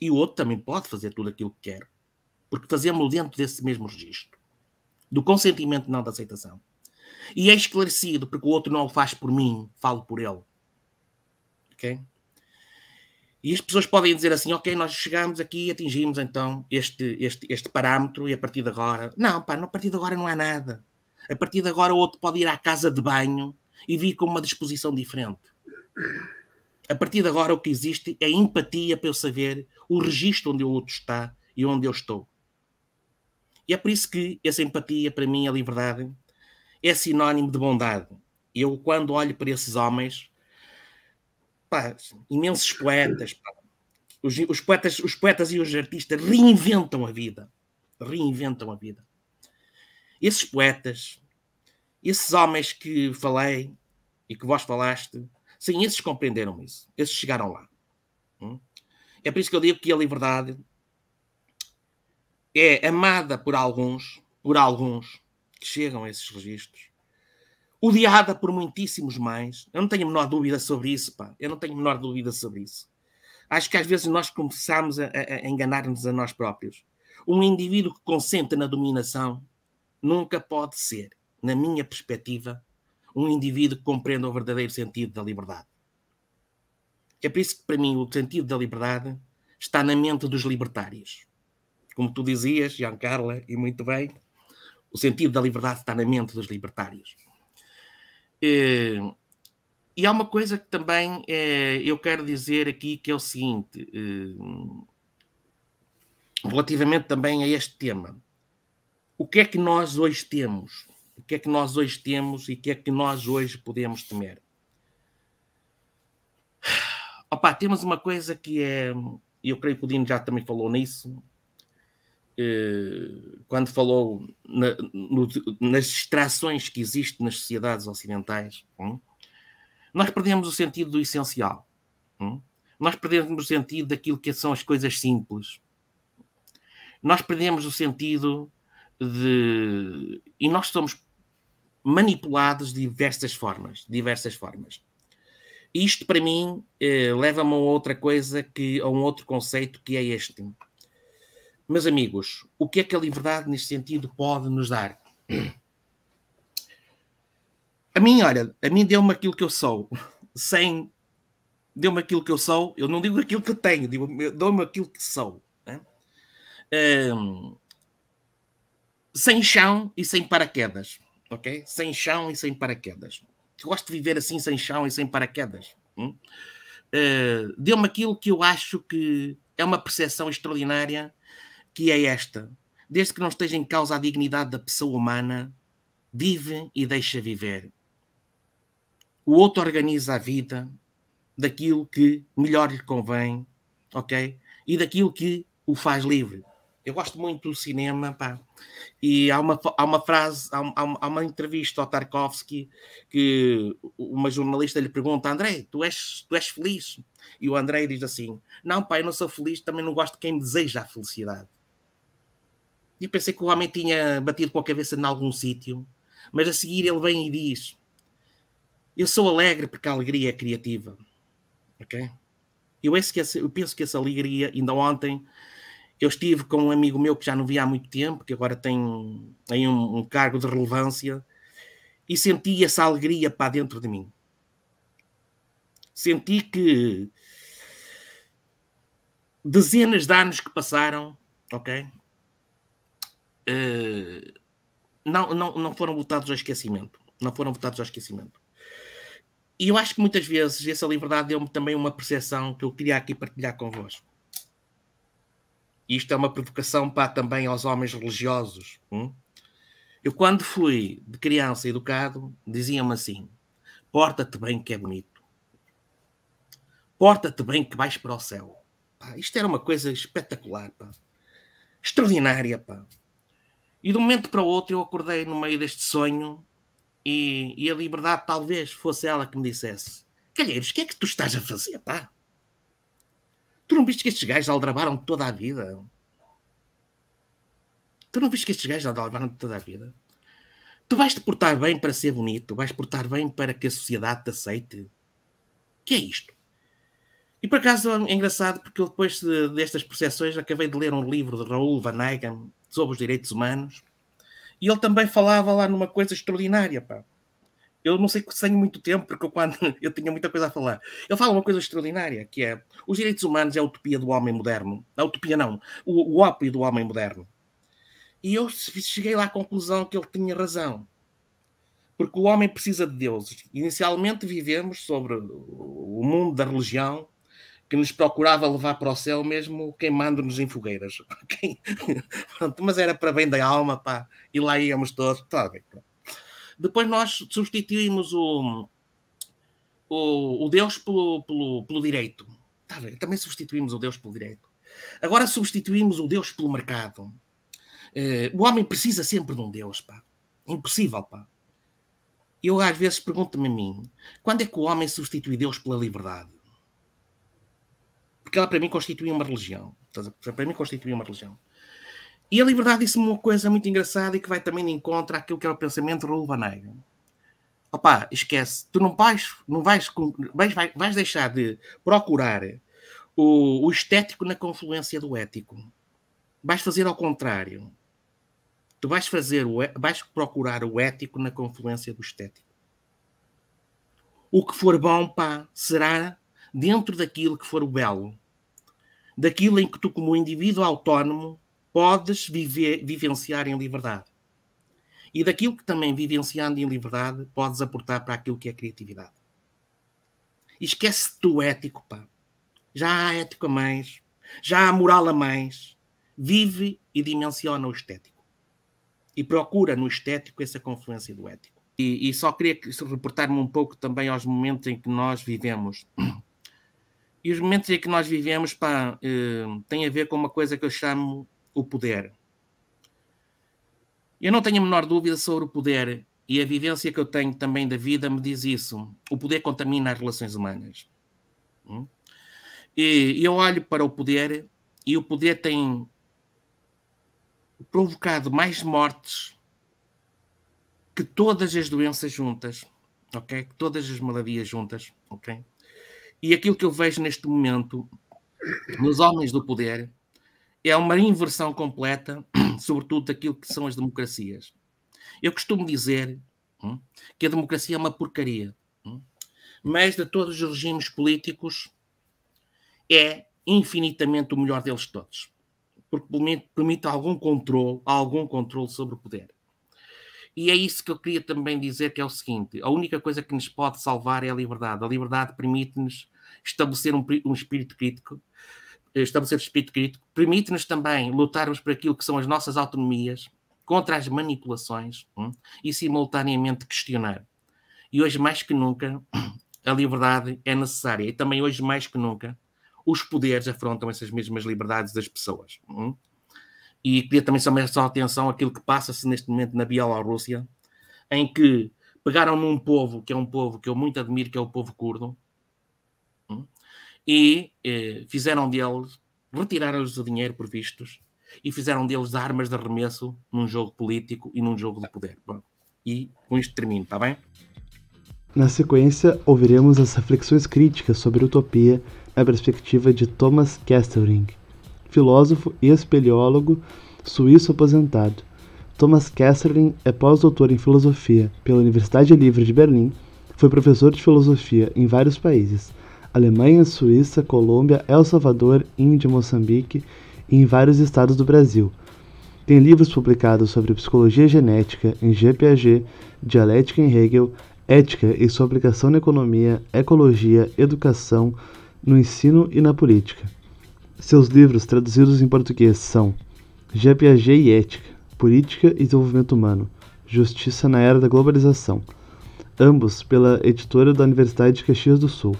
Speaker 4: E o outro também pode fazer tudo aquilo que quer. Porque fazemos dentro desse mesmo registro. Do consentimento, não da aceitação. E é esclarecido, porque o outro não o faz por mim, falo por ele. Ok? E as pessoas podem dizer assim, ok, nós chegamos aqui e atingimos então este, este, este parâmetro e a partir de agora... Não, pá, a partir de agora não há nada. A partir de agora o outro pode ir à casa de banho e vir com uma disposição diferente. A partir de agora, o que existe é empatia para eu saber o registro onde o outro está e onde eu estou. E é por isso que essa empatia, para mim, a liberdade, é sinónimo de bondade. Eu, quando olho para esses homens, pá, imensos poetas, pá, os, os, poetas, os poetas e os artistas reinventam a vida. Reinventam a vida. Esses poetas, esses homens que falei e que vós falaste, Sim, esses compreenderam isso. Esses chegaram lá. Hum? É por isso que eu digo que a liberdade é amada por alguns, por alguns que chegam a esses registros, odiada por muitíssimos mais. Eu não tenho a menor dúvida sobre isso, pá. Eu não tenho a menor dúvida sobre isso. Acho que às vezes nós começamos a, a enganar-nos a nós próprios. Um indivíduo que consente na dominação nunca pode ser, na minha perspectiva, um indivíduo que compreenda o verdadeiro sentido da liberdade. É por isso que, para mim, o sentido da liberdade está na mente dos libertários. Como tu dizias, Giancarla, e muito bem, o sentido da liberdade está na mente dos libertários. Eh, e há uma coisa que também eh, eu quero dizer aqui que é o seguinte, eh, relativamente também a este tema. O que é que nós hoje temos? o que é que nós hoje temos e o que é que nós hoje podemos temer. Opa, temos uma coisa que é, eu creio que o Dino já também falou nisso, quando falou na, no, nas distrações que existem nas sociedades ocidentais, hum, nós perdemos o sentido do essencial. Hum, nós perdemos o sentido daquilo que são as coisas simples. Nós perdemos o sentido de. E nós somos manipulados de diversas formas, diversas formas. Isto para mim eh, leva-me a outra coisa que a um outro conceito que é este. Meus amigos, o que é que a liberdade neste sentido pode nos dar? A mim, olha, a mim deu-me aquilo que eu sou, sem deu-me aquilo que eu sou, eu não digo aquilo que tenho, dou-me aquilo que sou. Né? Um, sem chão e sem paraquedas ok? Sem chão e sem paraquedas. Eu gosto de viver assim, sem chão e sem paraquedas. Hum? Uh, Deu-me aquilo que eu acho que é uma percepção extraordinária, que é esta. Desde que não esteja em causa a dignidade da pessoa humana, vive e deixa viver. O outro organiza a vida daquilo que melhor lhe convém, ok? E daquilo que o faz livre. Eu gosto muito do cinema, pá. E há uma, há uma frase, há, há uma entrevista ao Tarkovsky que uma jornalista lhe pergunta: André, tu és, tu és feliz? E o André diz assim: Não, pai, eu não sou feliz, também não gosto de quem deseja a felicidade. E pensei que o homem tinha batido com a cabeça em algum sítio, mas a seguir ele vem e diz: Eu sou alegre porque a alegria é criativa. Ok? Eu, eu penso que essa alegria, ainda ontem, eu estive com um amigo meu que já não via há muito tempo, que agora tem, tem um, um cargo de relevância, e senti essa alegria para dentro de mim. Senti que dezenas de anos que passaram, ok? Uh, não, não, não foram votados ao esquecimento. Não foram votados ao esquecimento. E eu acho que muitas vezes essa liberdade deu-me também uma percepção que eu queria aqui partilhar convosco. Isto é uma provocação para também aos homens religiosos. Hum? Eu, quando fui de criança educado, diziam-me assim: porta-te bem que é bonito, porta-te bem que vais para o céu. Pá, isto era uma coisa espetacular, pá. extraordinária. Pá. E de um momento para o outro eu acordei no meio deste sonho e, e a liberdade talvez fosse ela que me dissesse: Calheiros, o que é que tu estás a fazer? Pá? Tu não viste que estes gajos aldrabaram toda a vida? Tu não viste que estes gajos aldrabaram toda a vida? Tu vais te portar bem para ser bonito, vais portar bem para que a sociedade te aceite. Que é isto? E por acaso é engraçado porque eu depois de, destas percepções acabei de ler um livro de Raul Van Eyck sobre os direitos humanos e ele também falava lá numa coisa extraordinária, pá. Eu não sei se tenho muito tempo, porque eu, quando eu tinha muita coisa a falar. Ele fala uma coisa extraordinária, que é os direitos humanos é a utopia do homem moderno. A utopia não, o, o ópio do homem moderno. E eu cheguei lá à conclusão que ele tinha razão. Porque o homem precisa de deuses. Inicialmente vivemos sobre o mundo da religião, que nos procurava levar para o céu mesmo queimando-nos em fogueiras. mas era para bem da alma, pá, e lá íamos todos. Tá Depois nós substituímos o, o, o Deus pelo, pelo, pelo direito. Tá também substituímos o Deus pelo direito. Agora substituímos o Deus pelo mercado. Eh, o homem precisa sempre de um Deus, pá. Impossível, pá. Eu às vezes pergunto-me a mim, quando é que o homem substitui Deus pela liberdade? Porque ela para mim constituía uma religião. Para mim constituía uma religião. E a liberdade disse-me uma coisa muito engraçada e que vai também de encontro àquilo que é o pensamento de Raul Vanega. Opá, esquece, tu não vais, não vais, vais, vais deixar de procurar o, o estético na confluência do ético. Vais fazer ao contrário. Tu vais fazer o, vais procurar o ético na confluência do estético. O que for bom, pá, será dentro daquilo que for o belo daquilo em que tu, como indivíduo autónomo, podes viver, vivenciar em liberdade. E daquilo que também, vivenciando em liberdade, podes aportar para aquilo que é criatividade. Esquece-te do ético, pá. Já há ético a mais, já há moral a mais. Vive e dimensiona o estético. E procura no estético essa confluência do ético. E, e só queria reportar-me um pouco também aos momentos em que nós vivemos e os momentos em que nós vivemos pá, uh, têm a ver com uma coisa que eu chamo o poder. Eu não tenho a menor dúvida sobre o poder e a vivência que eu tenho também da vida me diz isso. O poder contamina as relações humanas. Hum? E eu olho para o poder e o poder tem provocado mais mortes que todas as doenças juntas, ok? Todas as maladias juntas, ok? E aquilo que eu vejo neste momento nos homens do poder é uma inversão completa, sobretudo daquilo que são as democracias. Eu costumo dizer hum, que a democracia é uma porcaria, hum, mas de todos os regimes políticos é infinitamente o melhor deles todos, porque permite algum controle, algum controle sobre o poder. E é isso que eu queria também dizer, que é o seguinte, a única coisa que nos pode salvar é a liberdade. A liberdade permite-nos estabelecer um, um espírito crítico, eh, estabelecer um espírito crítico, permite-nos também lutarmos por aquilo que são as nossas autonomias, contra as manipulações hum, e simultaneamente questionar. E hoje mais que nunca a liberdade é necessária e também hoje mais que nunca os poderes afrontam essas mesmas liberdades das pessoas. Hum? E queria também chamar a atenção àquilo que passa-se neste momento na Bielorrússia, em que pegaram num povo que é um povo que eu muito admiro, que é o povo curdo, e eh, fizeram deles, retiraram-lhes o dinheiro por vistos e fizeram deles armas de arremesso num jogo político e num jogo de poder. Bom, e com isto termino, está bem?
Speaker 1: Na sequência, ouviremos as reflexões críticas sobre utopia na perspectiva de Thomas Kesterling, filósofo e espeleólogo suíço aposentado. Thomas Kesterling é pós-doutor em filosofia pela Universidade Livre de Berlim, foi professor de filosofia em vários países, Alemanha, Suíça, Colômbia, El Salvador, Índia, Moçambique e em vários estados do Brasil. Tem livros publicados sobre psicologia genética em G. Piaget, dialética em Hegel, ética e sua aplicação na economia, ecologia, educação, no ensino e na política. Seus livros traduzidos em português são G. Piaget e Ética, Política e Desenvolvimento Humano, Justiça na Era da Globalização, ambos pela editora da Universidade de Caxias do Sul.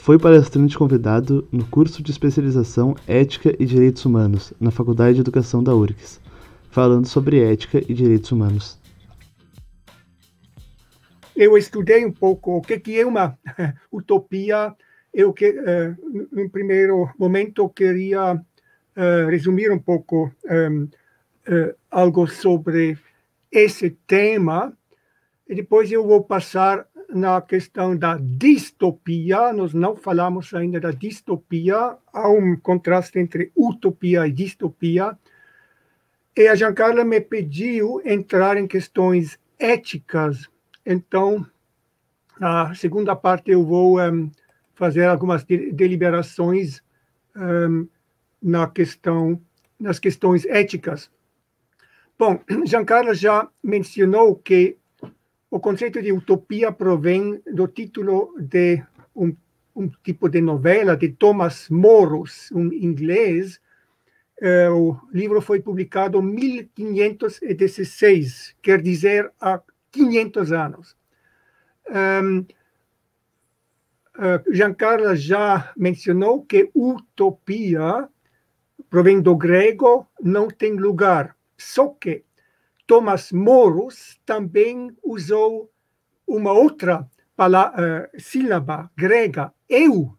Speaker 1: Foi palestrante convidado no curso de especialização Ética e Direitos Humanos na Faculdade de Educação da URGS, falando sobre ética e direitos humanos.
Speaker 5: Eu estudei um pouco o que é uma utopia. Eu que, uh, no primeiro momento, queria uh, resumir um pouco uh, eh, algo sobre esse tema. E depois eu vou passar na questão da distopia, nós não falamos ainda da distopia, há um contraste entre utopia e distopia. E a Giancarla me pediu entrar em questões éticas, então, na segunda parte, eu vou um, fazer algumas deliberações um, na questão, nas questões éticas. Bom, Giancarlo já mencionou que o conceito de utopia provém do título de um, um tipo de novela de Thomas Morris, um inglês. Uh, o livro foi publicado em 1516, quer dizer, há 500 anos. Um, uh, Giancarlo já mencionou que utopia provém do grego, não tem lugar. Só que Thomas Morus também usou uma outra palavra, uh, sílaba grega, eu,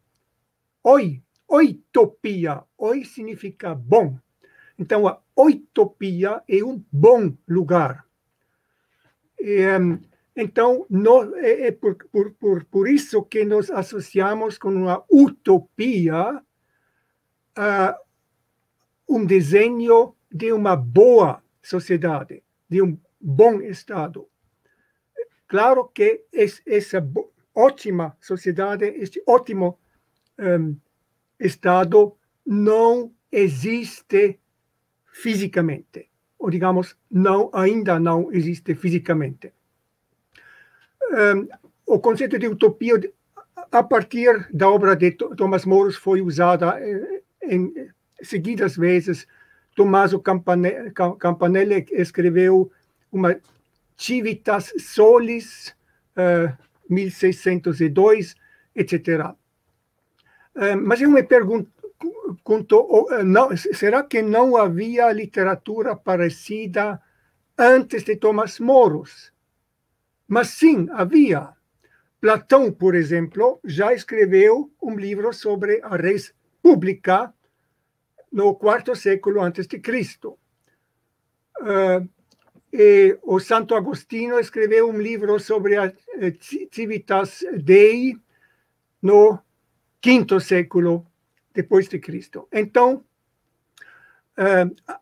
Speaker 5: oi, oitopia. Oi significa bom. Então, a oitopia é um bom lugar. E, então, é, é por, por, por, por, isso que nos associamos com uma utopia, uh, um desenho de uma boa sociedade de um bom Estado. Claro que essa ótima sociedade, este ótimo um, Estado não existe fisicamente, ou digamos, não, ainda não existe fisicamente. Um, o conceito de utopia, a partir da obra de Thomas More, foi usada eh, em seguidas vezes Tommaso Campanelli escreveu uma Civitas Solis, uh, 1602, etc. Uh, mas eu me pergunto, uh, não, será que não havia literatura parecida antes de Thomas Moros? Mas sim, havia. Platão, por exemplo, já escreveu um livro sobre a res pública no quarto século antes de Cristo. Uh, e o Santo Agostinho escreveu um livro sobre a eh, Civitas Dei no quinto século depois de Cristo. Então, uh,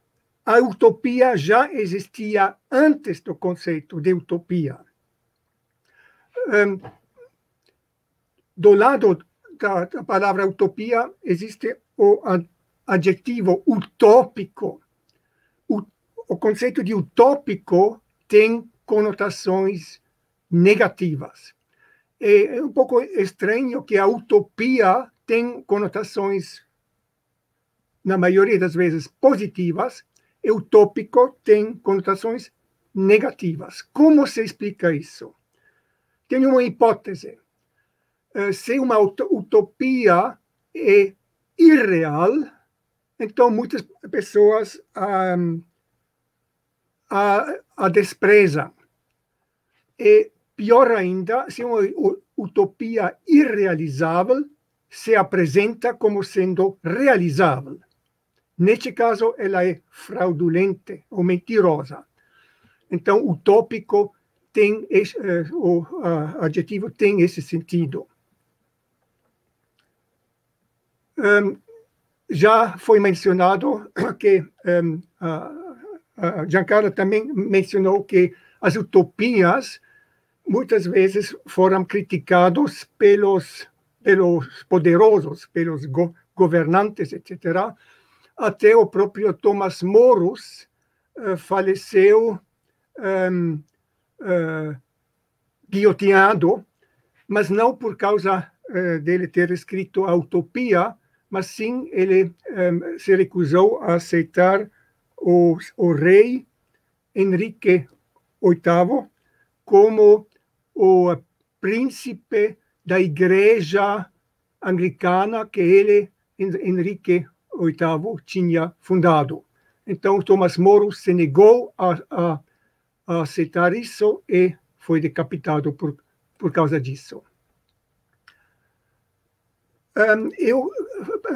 Speaker 5: a utopia já existia antes do conceito de utopia. Um, do lado da palavra utopia existe o adjetivo utópico. O, o conceito de utópico tem conotações negativas. É um pouco estranho que a utopia tem conotações, na maioria das vezes, positivas, e utópico tem conotações negativas. Como se explica isso? Tem uma hipótese. Eh, se uma utopia é irreal, então, muitas pessoas a, a desprezam. E pior ainda, se uma utopia irrealizável se apresenta como sendo realizável. Neste caso, ela é fraudulenta ou mentirosa. Então, utópico tem esse, uh, o adjetivo tem esse sentido. Já foi mencionado que um, a Giancarlo também mencionou que as utopias muitas vezes foram criticados pelos pelos poderosos, pelos go governantes, etc. Até o próprio Thomas Morus uh, faleceu um, uh, guilhotinado, mas não por causa uh, dele ter escrito a utopia, mas sim ele um, se recusou a aceitar o, o rei Henrique VIII como o príncipe da igreja anglicana que ele, Henrique VIII, tinha fundado. Então, Thomas More se negou a, a, a aceitar isso e foi decapitado por, por causa disso. Um, eu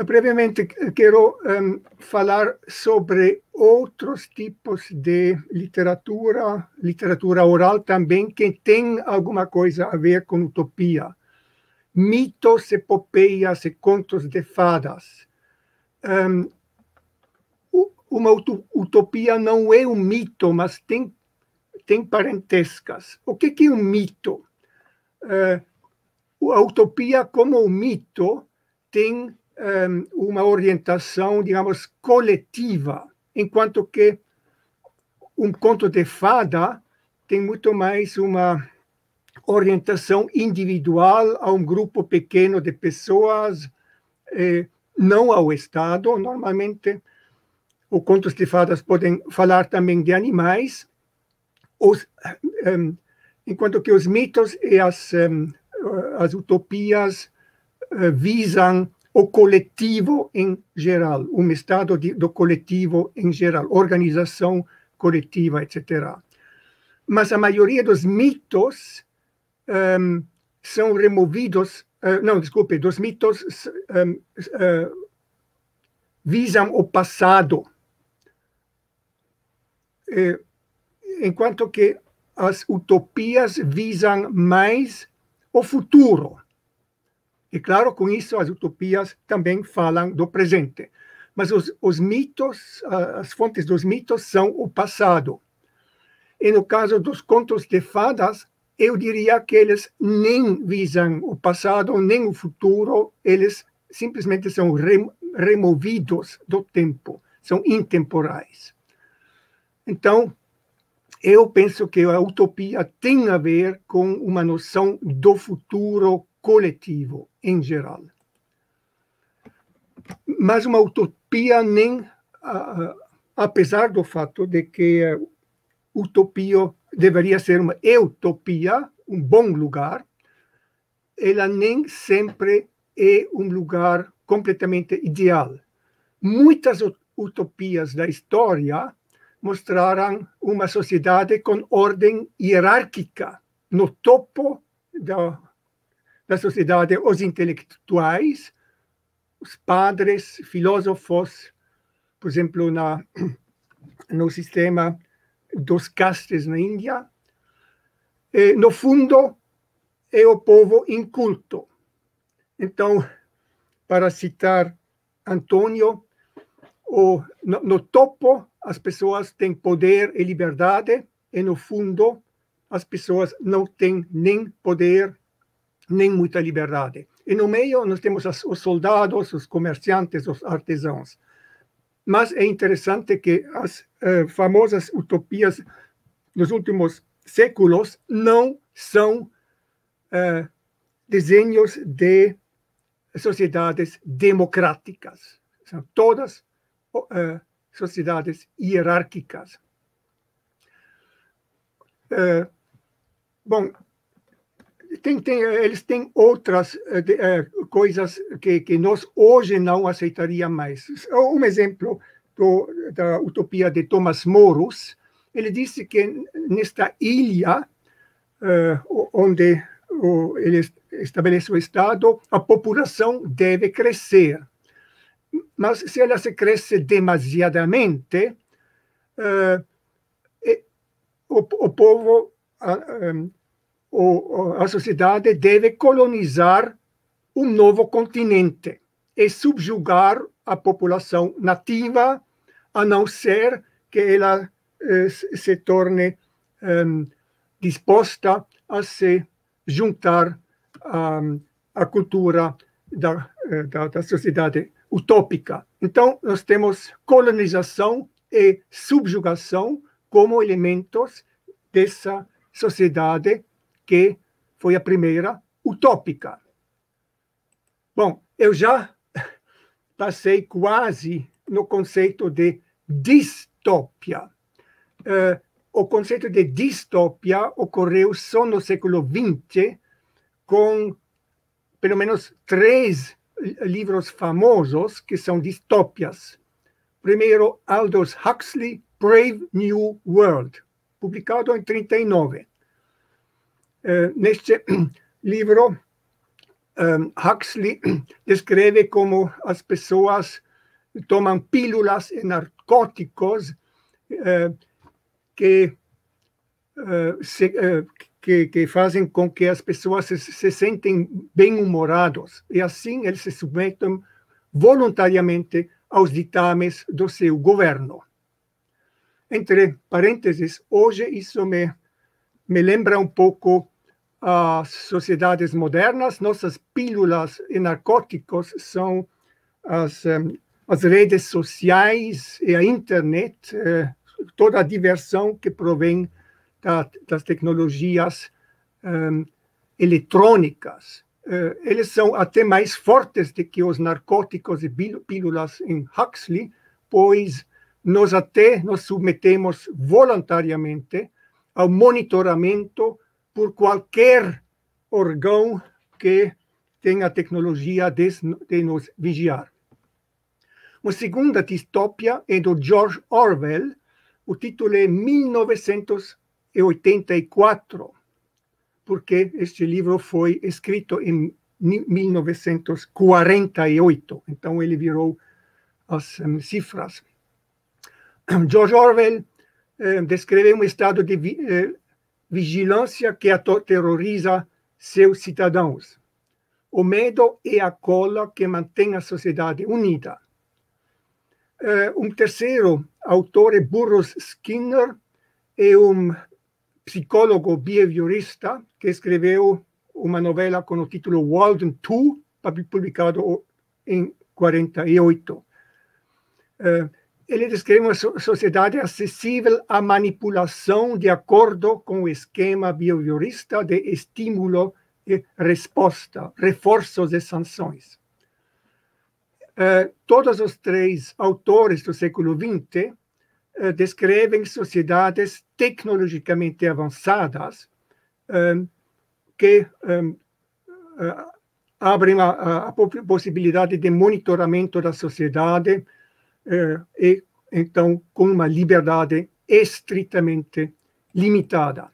Speaker 5: brevemente quero um, falar sobre outros tipos de literatura, literatura oral também, que tem alguma coisa a ver com utopia. Mitos, epopeias e contos de fadas. Um, uma utopia não é um mito, mas tem, tem parentescas. O que, é um mito? Uh, a utopia, como um mito, tem um, uma orientação, digamos, coletiva, enquanto que um conto de fada tem muito mais uma orientação individual a um grupo pequeno de pessoas, eh, não ao Estado, normalmente ou contos de fadas podem falar também de animais, os, um, enquanto que os mitos e as, um, as utopias visam o coletivo em geral, um estado de, do coletivo em geral, organização coletiva, etc. Mas a maioria dos mitos um, são removidos, uh, não, desculpe, dos mitos um, uh, visam o passado, eh, enquanto que as utopias visam mais o futuro. E claro, com isso as utopias também falam do presente. Mas os, os mitos, as fontes dos mitos são o passado. E no caso dos contos de fadas, eu diria que eles nem visam o passado nem o futuro, eles simplesmente são removidos do tempo, são intemporais. Então, eu penso que a utopia tem a ver com uma noção do futuro coletivo em geral. Mas uma utopia nem, apesar do fato de que utopia deveria ser uma utopia, um bom lugar, ela nem sempre é um lugar completamente ideal. Muitas utopias da história mostraram uma sociedade com ordem hierárquica. No topo da, da sociedade, os intelectuais, os padres, filósofos, por exemplo, na, no sistema dos castes na Índia. E, no fundo, é o povo inculto. Então, para citar Antônio, o, no, no topo as pessoas têm poder e liberdade, e no fundo, as pessoas não têm nem poder, nem muita liberdade. E no meio, nós temos os soldados, os comerciantes, os artesãos. Mas é interessante que as uh, famosas utopias dos últimos séculos não são uh, desenhos de sociedades democráticas. São todas uh, sociedades hierárquicas. Bom, tem, tem, eles têm outras uh, coisas que, que nós hoje não aceitaríamos mais. Um exemplo do, da utopia de Thomas Morus, ele disse que nesta ilha uh, onde ele estabelece o Estado, a população deve crescer mas se ela se cresce demasiadamente, uh, o, o, povo, um, a sociedade deve colonizar um novo continente e subjugar a população nativa, a não ser que ela uh, se torne um, disposta a se juntar à cultura da, da, da sociedade utópica. Então, nós temos colonização e subjugação como elementos dessa sociedade que foi a primeira utópica. Bom, eu já passei quase no conceito de distopia. Uh, o conceito de distopia ocorreu só no século XX com pelo menos três livros famosos que são distópias. Primeiro, Aldous Huxley, Brave New World, publicado em 39. Uh, neste livro, Huxley descreve como as pessoas tomam pílulas e narcóticos uh, que, uh, se, que, que, fazem com que as pessoas se, se sentem bem-humorados. E assim eles se submetem voluntariamente aos ditames do seu governo. Entre parênteses, hoje isso me, me lembra um pouco as sociedades modernas. Nossas pílulas e narcóticos são as um, as redes sociais e a internet, eh, toda a diversão que provém da, das tecnologias um, eletrônicas. Uh, eles são até mais fortes do que os narcóticos e pílulas em Huxley, pois nós até nos submetemos voluntariamente ao monitoramento por qualquer órgão que tenha tecnologia de, de nos vigiar. Uma segunda distopia é do George Orwell, o título é 1984, porque este livro foi escrito em 1948, então ele virou as um, cifras. George Orwell eh, descreve um estado de eh, vigilância que aterroriza seus cidadãos. O medo é a cola que mantém a sociedade unida. Uh, um terceiro autor é Burroughs Skinner, é um psicólogo behaviorista que escreveu uma novela com o título Walden 2, publicado em 48. Eh, ele descreve uma sociedade acessível à manipulação de acordo com o esquema behaviorista de estímulo e resposta, reforços e sanções. Uh, todos os três autores do século XX uh, descrevem sociedades tecnologicamente avançadas um, que eh, abrem a, possibilidade de monitoramento da sociedade e, então, com uma liberdade estritamente limitada.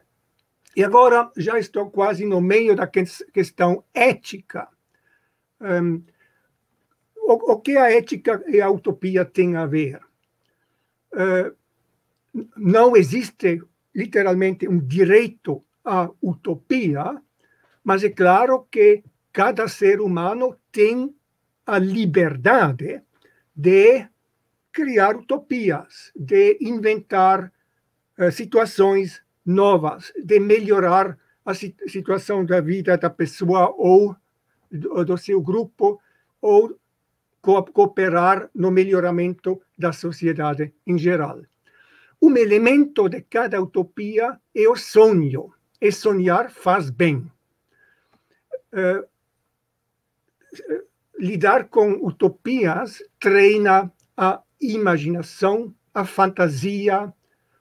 Speaker 5: E agora já estou quase no meio da questão ética. Um, o, o que a ética e a utopia têm a ver? Uh, não existe literalmente um direito à utopia, mas é claro que cada ser humano tem a liberdade de criar utopias, de inventar uh, situações novas, de melhorar a situação da vida da pessoa ou do, do seu grupo, ou cooperar no melhoramento da sociedade em geral. Um elemento de cada utopia é o sonho, e sonhar faz bem. Uh, lidar com utopias treina a imaginação, a fantasia,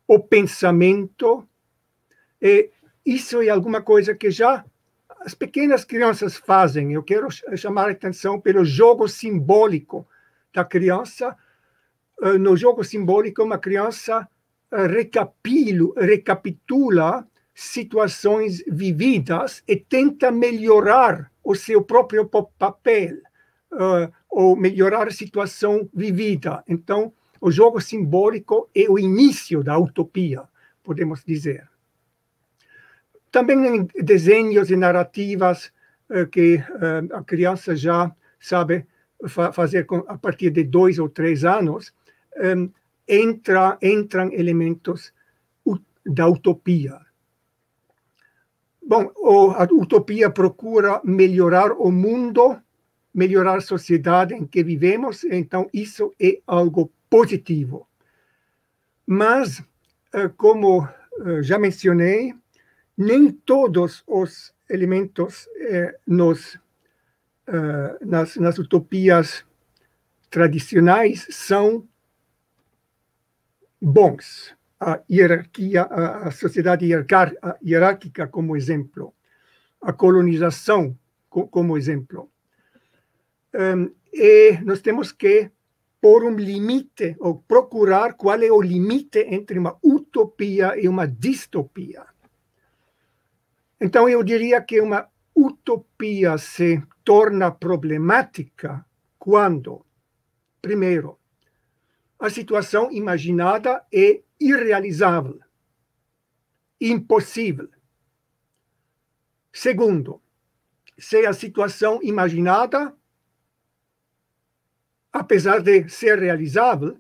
Speaker 5: o pensamento, e isso é alguma coisa que já as pequenas crianças fazem. Eu quero chamar a atenção pelo jogo simbólico da criança. Eh, no jogo simbólico, uma criança eh, recapitula situações vividas e tenta melhorar o seu próprio papel, uh, ou melhorar a situação vivida. Então, o jogo simbólico é o início da utopia, podemos dizer também em desenhos e narrativas eh, que eh, a criança já sabe fa fazer a partir de dois ou três anos, um, entra, entram elementos da utopia. Bom, a utopia procura melhorar o mundo, melhorar a sociedade em que vivemos, então isso é algo positivo. Mas, eh, como já mencionei, nem todos os elementos eh, nos, nas, nas utopias tradicionais são bons. A hierarquia, a sociedade hierárquica, como exemplo, a colonização, como exemplo. Um, nós temos que pôr um limite, ou procurar qual é o limite entre uma utopia e uma distopia. Então, eu diria que uma utopia se torna problemática quando, primeiro, a situação imaginada é irrealizável, impossível. Segundo, se a situação imaginada, apesar de ser realizável,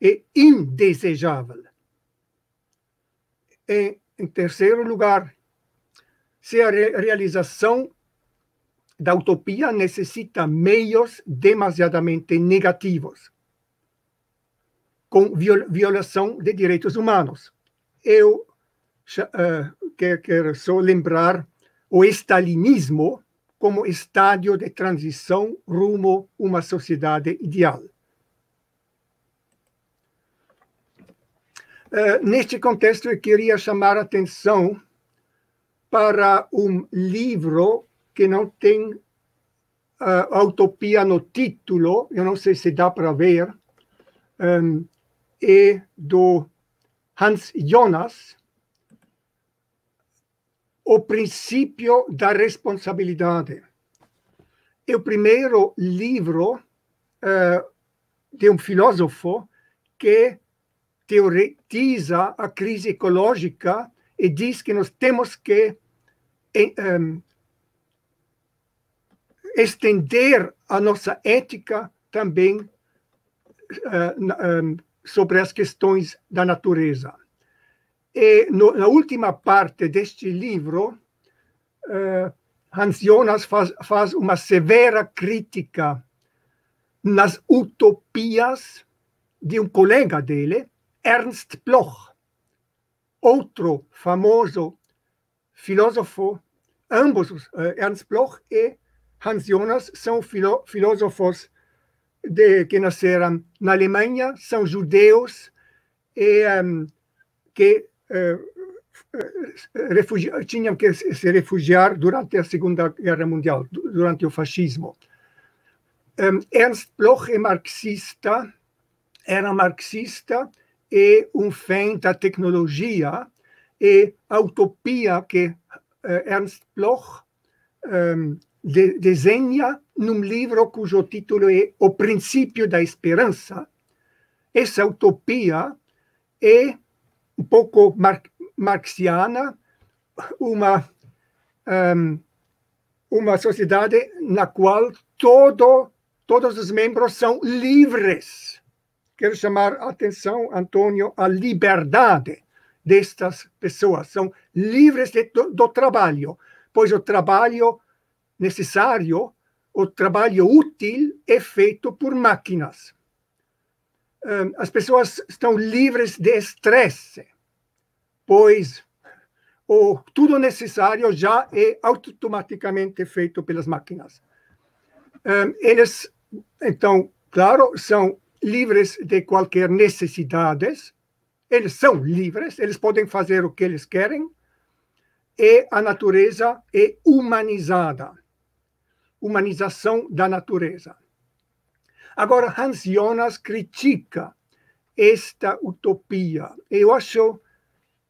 Speaker 5: é indesejável. E, em terceiro lugar, se a realização da utopia necessita meios demasiadamente negativos, com violação de direitos humanos. Eu uh, quero só lembrar o stalinismo como estádio de transição rumo a uma sociedade ideal. Uh, neste contexto, eu queria chamar a atenção para um livro que não tem uh, utopia no título, eu não sei se dá para ver, um, é do Hans Jonas, O Princípio da Responsabilidade. É o primeiro livro uh, de um filósofo que teoretiza a crise ecológica e diz que nós temos que um, estender a nossa ética também uh, um, sobre as questões da natureza. E no, na última parte deste livro, uh, Hans Jonas faz, faz uma severa crítica nas utopias de um colega dele, Ernst Bloch, outro famoso filósofo, ambos, uh, Ernst Bloch e Hans Jonas, são filó filósofos de, que nasceram na Alemanha, são judeus e um, que uh, tinham que se refugiar durante a Segunda Guerra Mundial, durante o fascismo. Um, Ernst Bloch é marxista, era marxista e um fã da tecnologia e a utopia que uh, Ernst Bloch de, desenha num livro cujo título é O Princípio da Esperança. Essa utopia é um pouco mar, marxiana, uma, um, uma sociedade na qual todo, todos os membros são livres. Quero chamar a atenção, Antônio, à liberdade destas pessoas. São livres de, do, do trabalho, pois o trabalho necessário, o trabalho útil é feito por máquinas. As pessoas estão livres de estresse, pois o tudo necessário já é automaticamente feito pelas máquinas. Eles, então, claro, são livres de qualquer necessidades, eles são livres, eles podem fazer o que eles querem, e a natureza é humanizada humanização da natureza. Agora, Hans Jonas critica esta utopia. Eu acho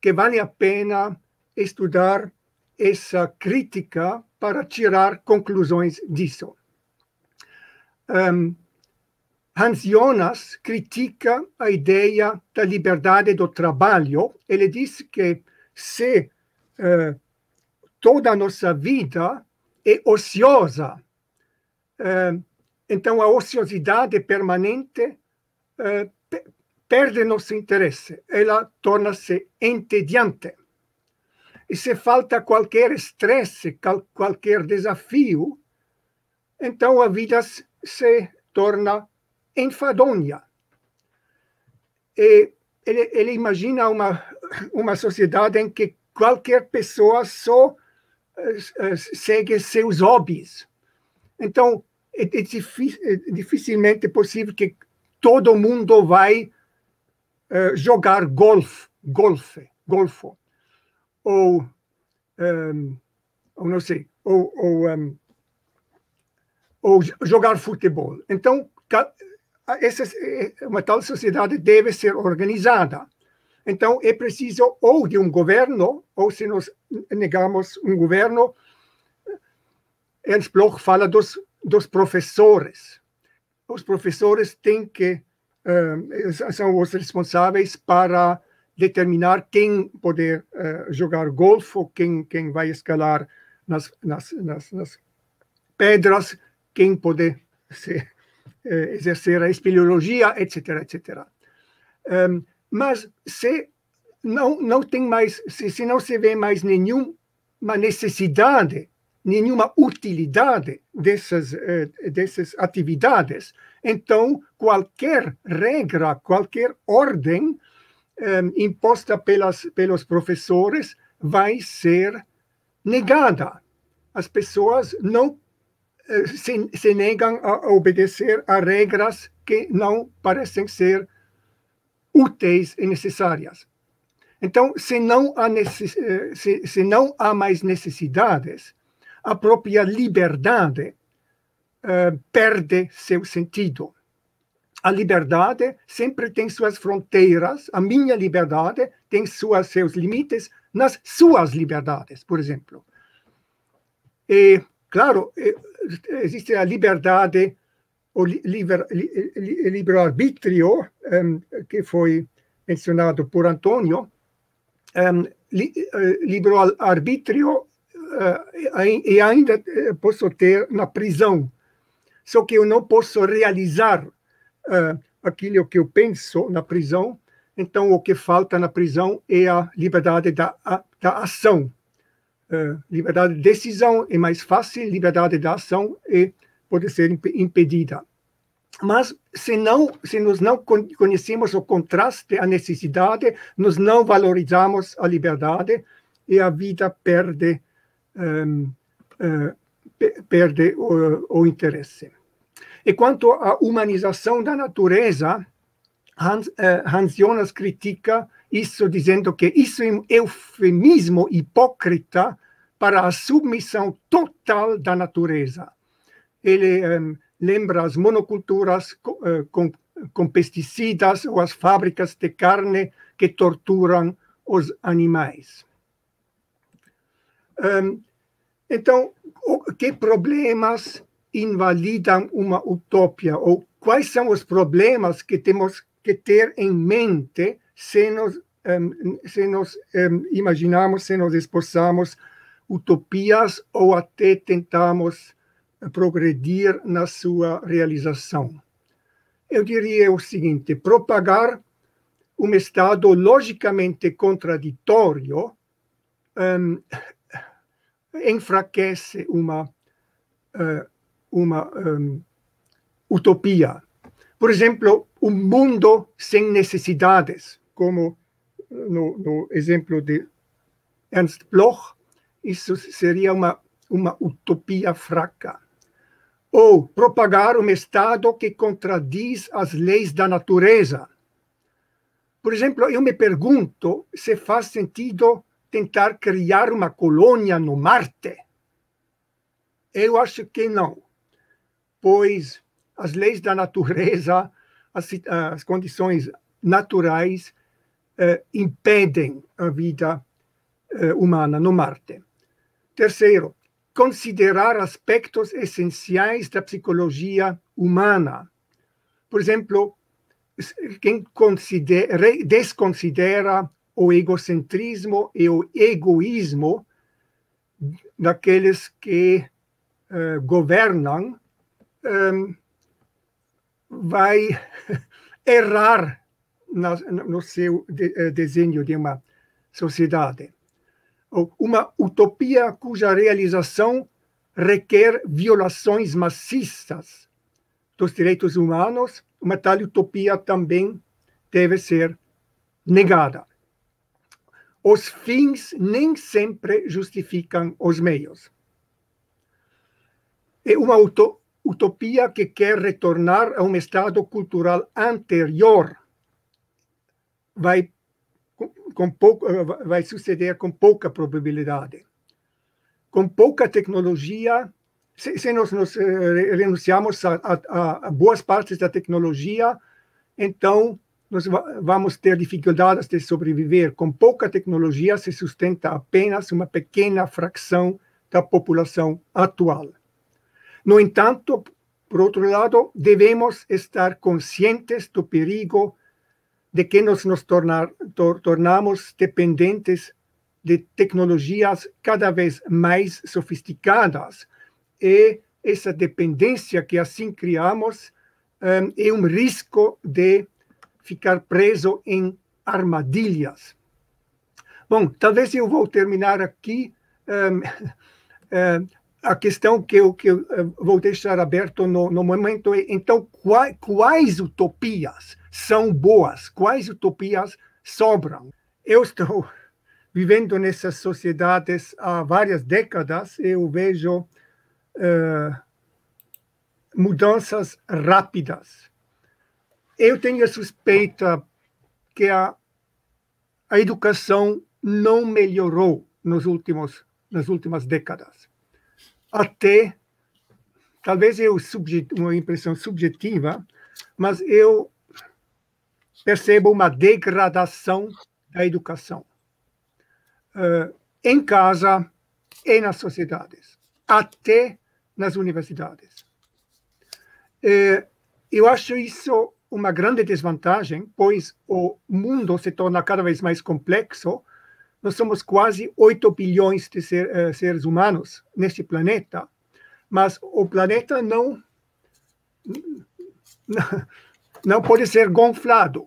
Speaker 5: que vale a pena estudar essa crítica para tirar conclusões disso. Um, Hans Jonas critica a ideia da liberdade do trabalho. Ele diz que se uh, toda a nossa vida é ociosa. Então, a ociosidade permanente perde nosso interesse, ela torna-se entediante. E se falta qualquer estresse, qualquer desafio, então a vida se torna enfadonha. E ele, ele imagina uma, uma sociedade em que qualquer pessoa só eh, segue seus hobbies. Então, é, é, é dificilmente possível que todo mundo vai uh, jogar golfe, golfe, golfo, ou, um, ou não sei, ou, ou um, ou jogar futebol. Então, essa, uma tal sociedade deve ser organizada. Então, é preciso ou de um governo, ou se nós negamos um governo, Ernst Bloch fala dos, dos professores. Os professores têm que, são os responsáveis para determinar quem poder uh, jogar golfe, ou quem, quem vai escalar nas, nas, nas, nas pedras, quem poder se, eh, exercer a espeleologia, etc, etc. Um, mas se não, não tem mais, se, se não se vê mais nenhuma necessidade, nenhuma utilidade dessas, eh, dessas atividades, então qualquer regra, qualquer ordem um, imposta pelas, pelos professores vai ser negada. As pessoas não eh, se, se negam a obedecer a regras que não parecem ser úteis e necessárias. Então, se não há, necess... Eh, se, se não há mais necessidades, a própria liberdade uh, perde seu sentido. A liberdade sempre tem suas fronteiras, a minha liberdade tem suas, seus limites nas suas liberdades, por exemplo. E, claro, existe a liberdade, o livre-arbítrio, um, que foi mencionado por Antônio, um, li, uh, livre-arbítrio uh, e ainda eh, posso ter na prisão. Só que eu não posso realizar aquilo que eu penso na prisão, então o que falta na prisão é a liberdade da, da ação. Liberdade de decisão é mais fácil, liberdade de ação é, pode ser impedida. Mas se não, se nós não conhecemos o contraste, a necessidade, nós não valorizamos a liberdade e a vida perde perde o, o, interesse. E quanto à humanização da natureza, Hans, uh, Hans Jonas critica isso dizendo que isso é um eufemismo hipócrita para a submissão total da natureza. Ele um, lembra as monoculturas uh, com, com pesticidas ou as fábricas de carne que torturam os animais. Um, então, que problemas invalidam uma utopia? Ou quais são os problemas que temos que ter em mente se nos, um, se nos um, imaginamos, se nos esforçamos utopias ou até tentamos progredir na sua realização. Eu diria o seguinte: propagar um estado logicamente contraditório um, enfraquece uma, uh, uma um, utopia. Por exemplo, um mundo sem necessidades, como no, no exemplo de Ernst Bloch, isso seria uma, uma utopia fraca. Ou propagar um Estado que contradiz as leis da natureza. Por exemplo, eu me pergunto se faz sentido tentar criar uma colônia no Marte? Eu acho que não, pois as leis da natureza, as, as condições naturais, eh, impedem a vida eh, humana no Marte. Terceiro, considerar aspectos essenciais da psicologia humana. Por exemplo, quem considera, desconsidera o egocentrismo e o egoísmo daqueles que uh, governam um, vai errar na, no seu de, uh, desenho de uma sociedade. Uma utopia cuja realização requer violações maciças dos direitos humanos, uma tal utopia também deve ser negada os fins nem sempre justificam os meios. É uma utopia que quer retornar a um estado cultural anterior. Vai, com pouco, vai suceder com pouca probabilidade. Com pouca tecnologia, se, se nós, nós renunciamos a, a, a, boas partes da tecnologia, então nós vamos ter dificuldades de sobreviver. Com pouca tecnologia se sustenta apenas uma pequena fração da população atual. No entanto, por outro lado, devemos estar conscientes do perigo de que nos, nos tornar, tor, tornamos dependentes de tecnologias cada vez mais sofisticadas. E essa dependência que assim criamos um, é um risco de ficar preso em armadilhas. Bom, talvez eu vou terminar aqui. Um, um, a questão que eu, que eu vou deixar aberto no, no momento é, então, quais, quais utopias são boas? Quais utopias sobram? Eu estou vivendo nessas sociedades há várias décadas, eu vejo uh, mudanças rápidas eu tenho a suspeita que a, a educação não melhorou nos últimos, nas últimas décadas. Até, talvez eu uma impressão subjetiva, mas eu percebo uma degradação da educação uh, em casa e nas sociedades, até nas universidades. Uh, eu acho isso uma grande desvantagem, pois o mundo se torna cada vez mais complexo. Nós somos quase 8 bilhões de ser, uh, seres humanos neste planeta, mas o planeta não, não pode ser gonflado.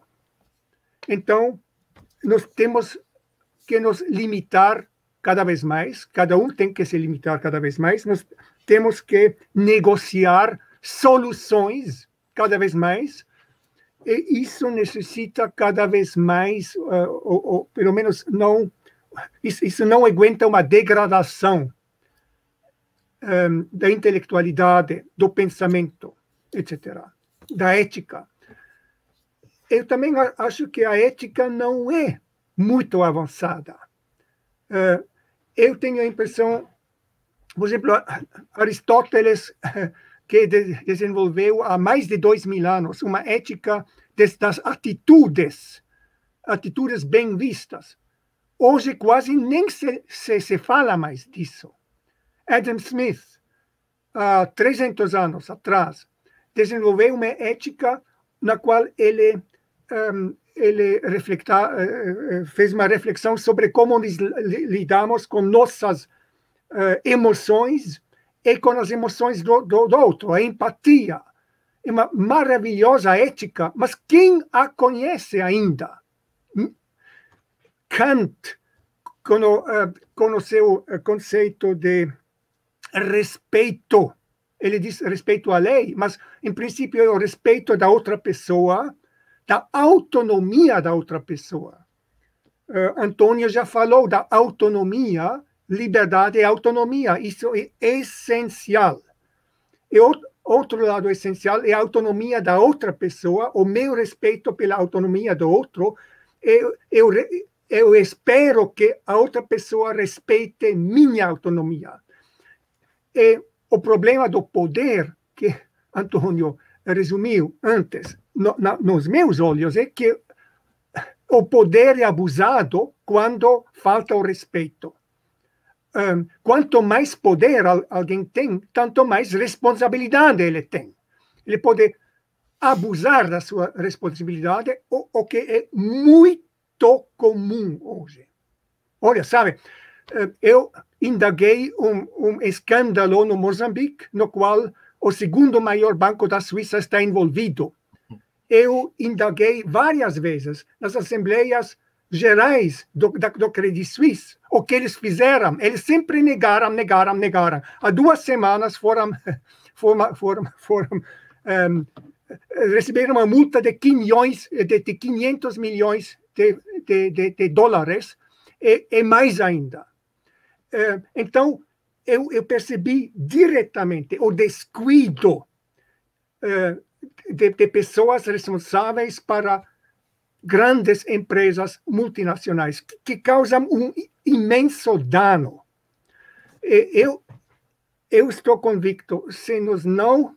Speaker 5: Então, nós temos que nos limitar cada vez mais, cada um tem que se limitar cada vez mais, nós temos que negociar soluções cada vez mais e isso necessita cada vez mais, ou, ou, pelo menos não, isso, isso não aguenta uma degradação um, da intelectualidade, do pensamento, etc., da ética. Eu também acho que a ética não é muito avançada. Uh, eu tenho a impressão, por exemplo, Aristóteles que de desenvolveu há mais de dois mil anos uma ética das atitudes, atitudes bem vistas. Hoje quase nem se, se, se fala mais disso. Adam Smith, há 300 anos atrás, desenvolveu uma ética na qual ele, um, ele reflecta, uh, fez uma reflexão sobre como lidamos com nossas uh, emoções e com as emoções do, do, do outro, a empatia. É uma maravilhosa ética, mas quem a conhece ainda? Kant conheceu o conceito de respeito. Ele diz respeito à lei, mas em princípio é o respeito da outra pessoa, da autonomia da outra pessoa. Uh, Antônio já falou da autonomia liberdade e autonomia. Isso é essencial. E outro lado essencial é a autonomia da outra pessoa, o meu respeito pela autonomia do outro. Eu, eu, eu espero que a outra pessoa respeite minha autonomia. E o problema do poder, que Antônio resumiu antes, no, na, nos meus olhos, é que o poder é abusado quando falta o respeito um, quanto mais poder alguém tem, tanto mais responsabilidade ele tem. Ele pode abusar da sua responsabilidade, o, o que é muito comum hoje. Olha, sabe, eu indaguei um, um escândalo no Moçambique, no qual o segundo maior banco da Suíça está envolvido. Eu indaguei várias vezes nas assembleias gerais do, do Credit Suisse. O que eles fizeram? Eles sempre negaram, negaram, negaram. Há duas semanas foram, foram, foram, foram um, receberam uma multa de, milhões, de, de 500 milhões de, de, de, dólares e, e, mais ainda. Uh, então, eu, eu, percebi diretamente o descuido de, de pessoas responsáveis para grandes empresas multinacionais que causam um imenso dano. Eu, eu estou convicto, se nós não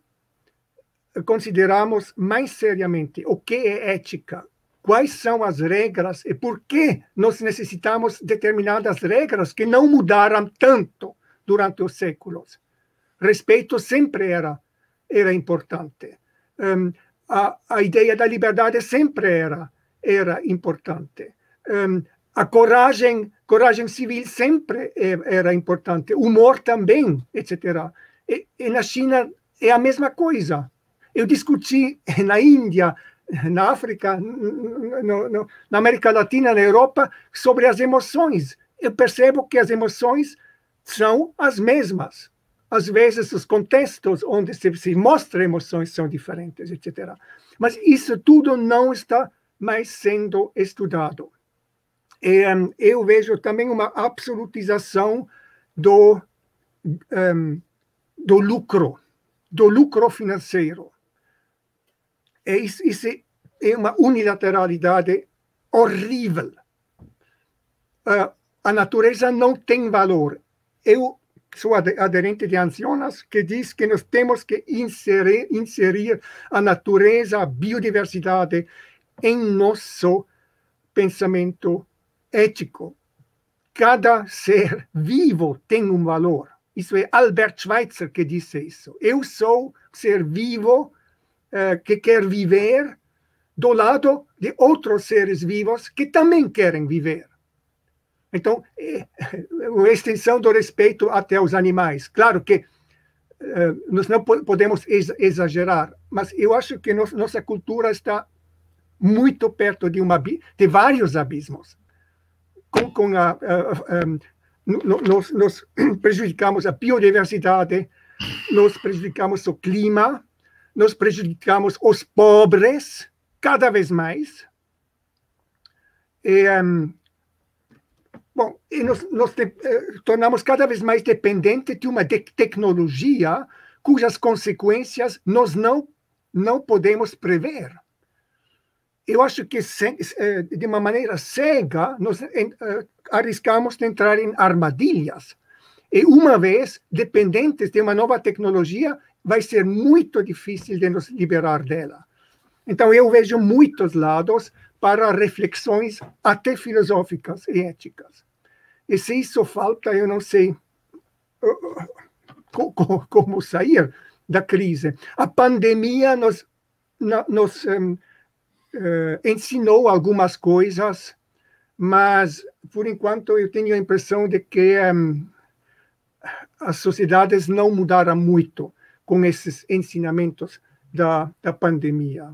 Speaker 5: considerarmos mais seriamente o que é ética, quais são as regras e por que nós necessitamos determinadas regras que não mudaram tanto durante os séculos. Respeito sempre era, era importante. Um, a, a ideia da liberdade sempre era, era importante. Um, a coragem, coragem civil sempre era importante. Humor também, etc. E, e na China é a mesma coisa. Eu discuti na Índia, na África, no, no, na América Latina, na Europa, sobre as emoções. Eu percebo que as emoções são as mesmas. Às vezes, os contextos onde se, se mostra emoções são diferentes, etc. Mas isso tudo não está mais sendo estudado. E, um, eu vejo também uma absolutização do, um, do lucro, do lucro financeiro. É, isso, isso é uma unilateralidade horrível. Uh, a natureza não tem valor. Eu sou aderente de Ancionas, que diz que nós temos que inserir, inserir a natureza, a biodiversidade em nosso pensamento ético. Cada ser vivo tem um valor. Isso é Albert Schweitzer que disse isso. Eu sou ser vivo eh, que quer viver do lado de outros seres vivos que também querem viver. Então, é, a extensão do respeito até os animais. Claro que eh, nós não podemos exagerar, mas eu acho que nossa cultura está muito perto de, uma, de vários abismos. Com, com a, nós, nós prejudicamos a biodiversidade, nós prejudicamos o clima, nós prejudicamos os pobres cada vez mais. E, um, bom, e nós, nós te, eh, tornamos cada vez mais dependentes de uma de tecnologia cujas consequências nós não, não podemos prever. Eu acho que eh, de uma maneira cega nós eh, arriscamos de entrar em armadilhas. E uma vez dependentes de uma nova tecnologia, vai ser muito difícil de nos liberar dela. Então, eu vejo muitos lados para reflexões até filosóficas e éticas. E se isso falta, eu não sei como sair da crise. A pandemia nos, nos uh, ensinou algumas coisas, mas, por enquanto, eu tenho a impressão de que um, as sociedades não mudaram muito com esses ensinamentos da, da pandemia.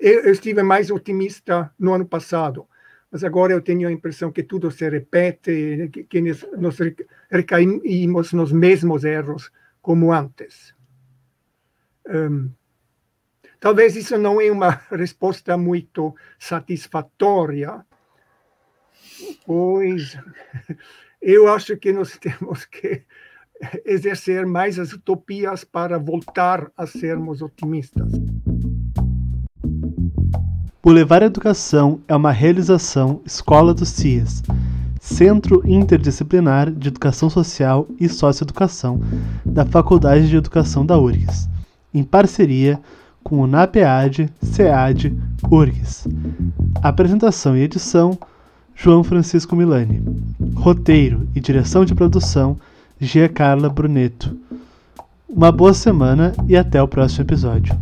Speaker 5: Eu, eu, estive mais otimista no ano passado, mas agora eu tenho a impressão que tudo se repete, que, que nós recaímos nos mesmos erros como antes. Um, talvez isso não é uma resposta muito satisfatória, pois eu acho que nós temos que exercer mais as utopias para voltar a sermos otimistas.
Speaker 1: Boulevard Educação é uma realização Escola dos CIES, Centro Interdisciplinar de Educação Social e Socioeducação da Faculdade de Educação da URGS, em parceria com o NAPEAD, SEAD, URGS. Apresentação e edição: João Francisco Milani. Roteiro e direção de produção: Gia Carla Bruneto. Uma boa semana e até o próximo episódio.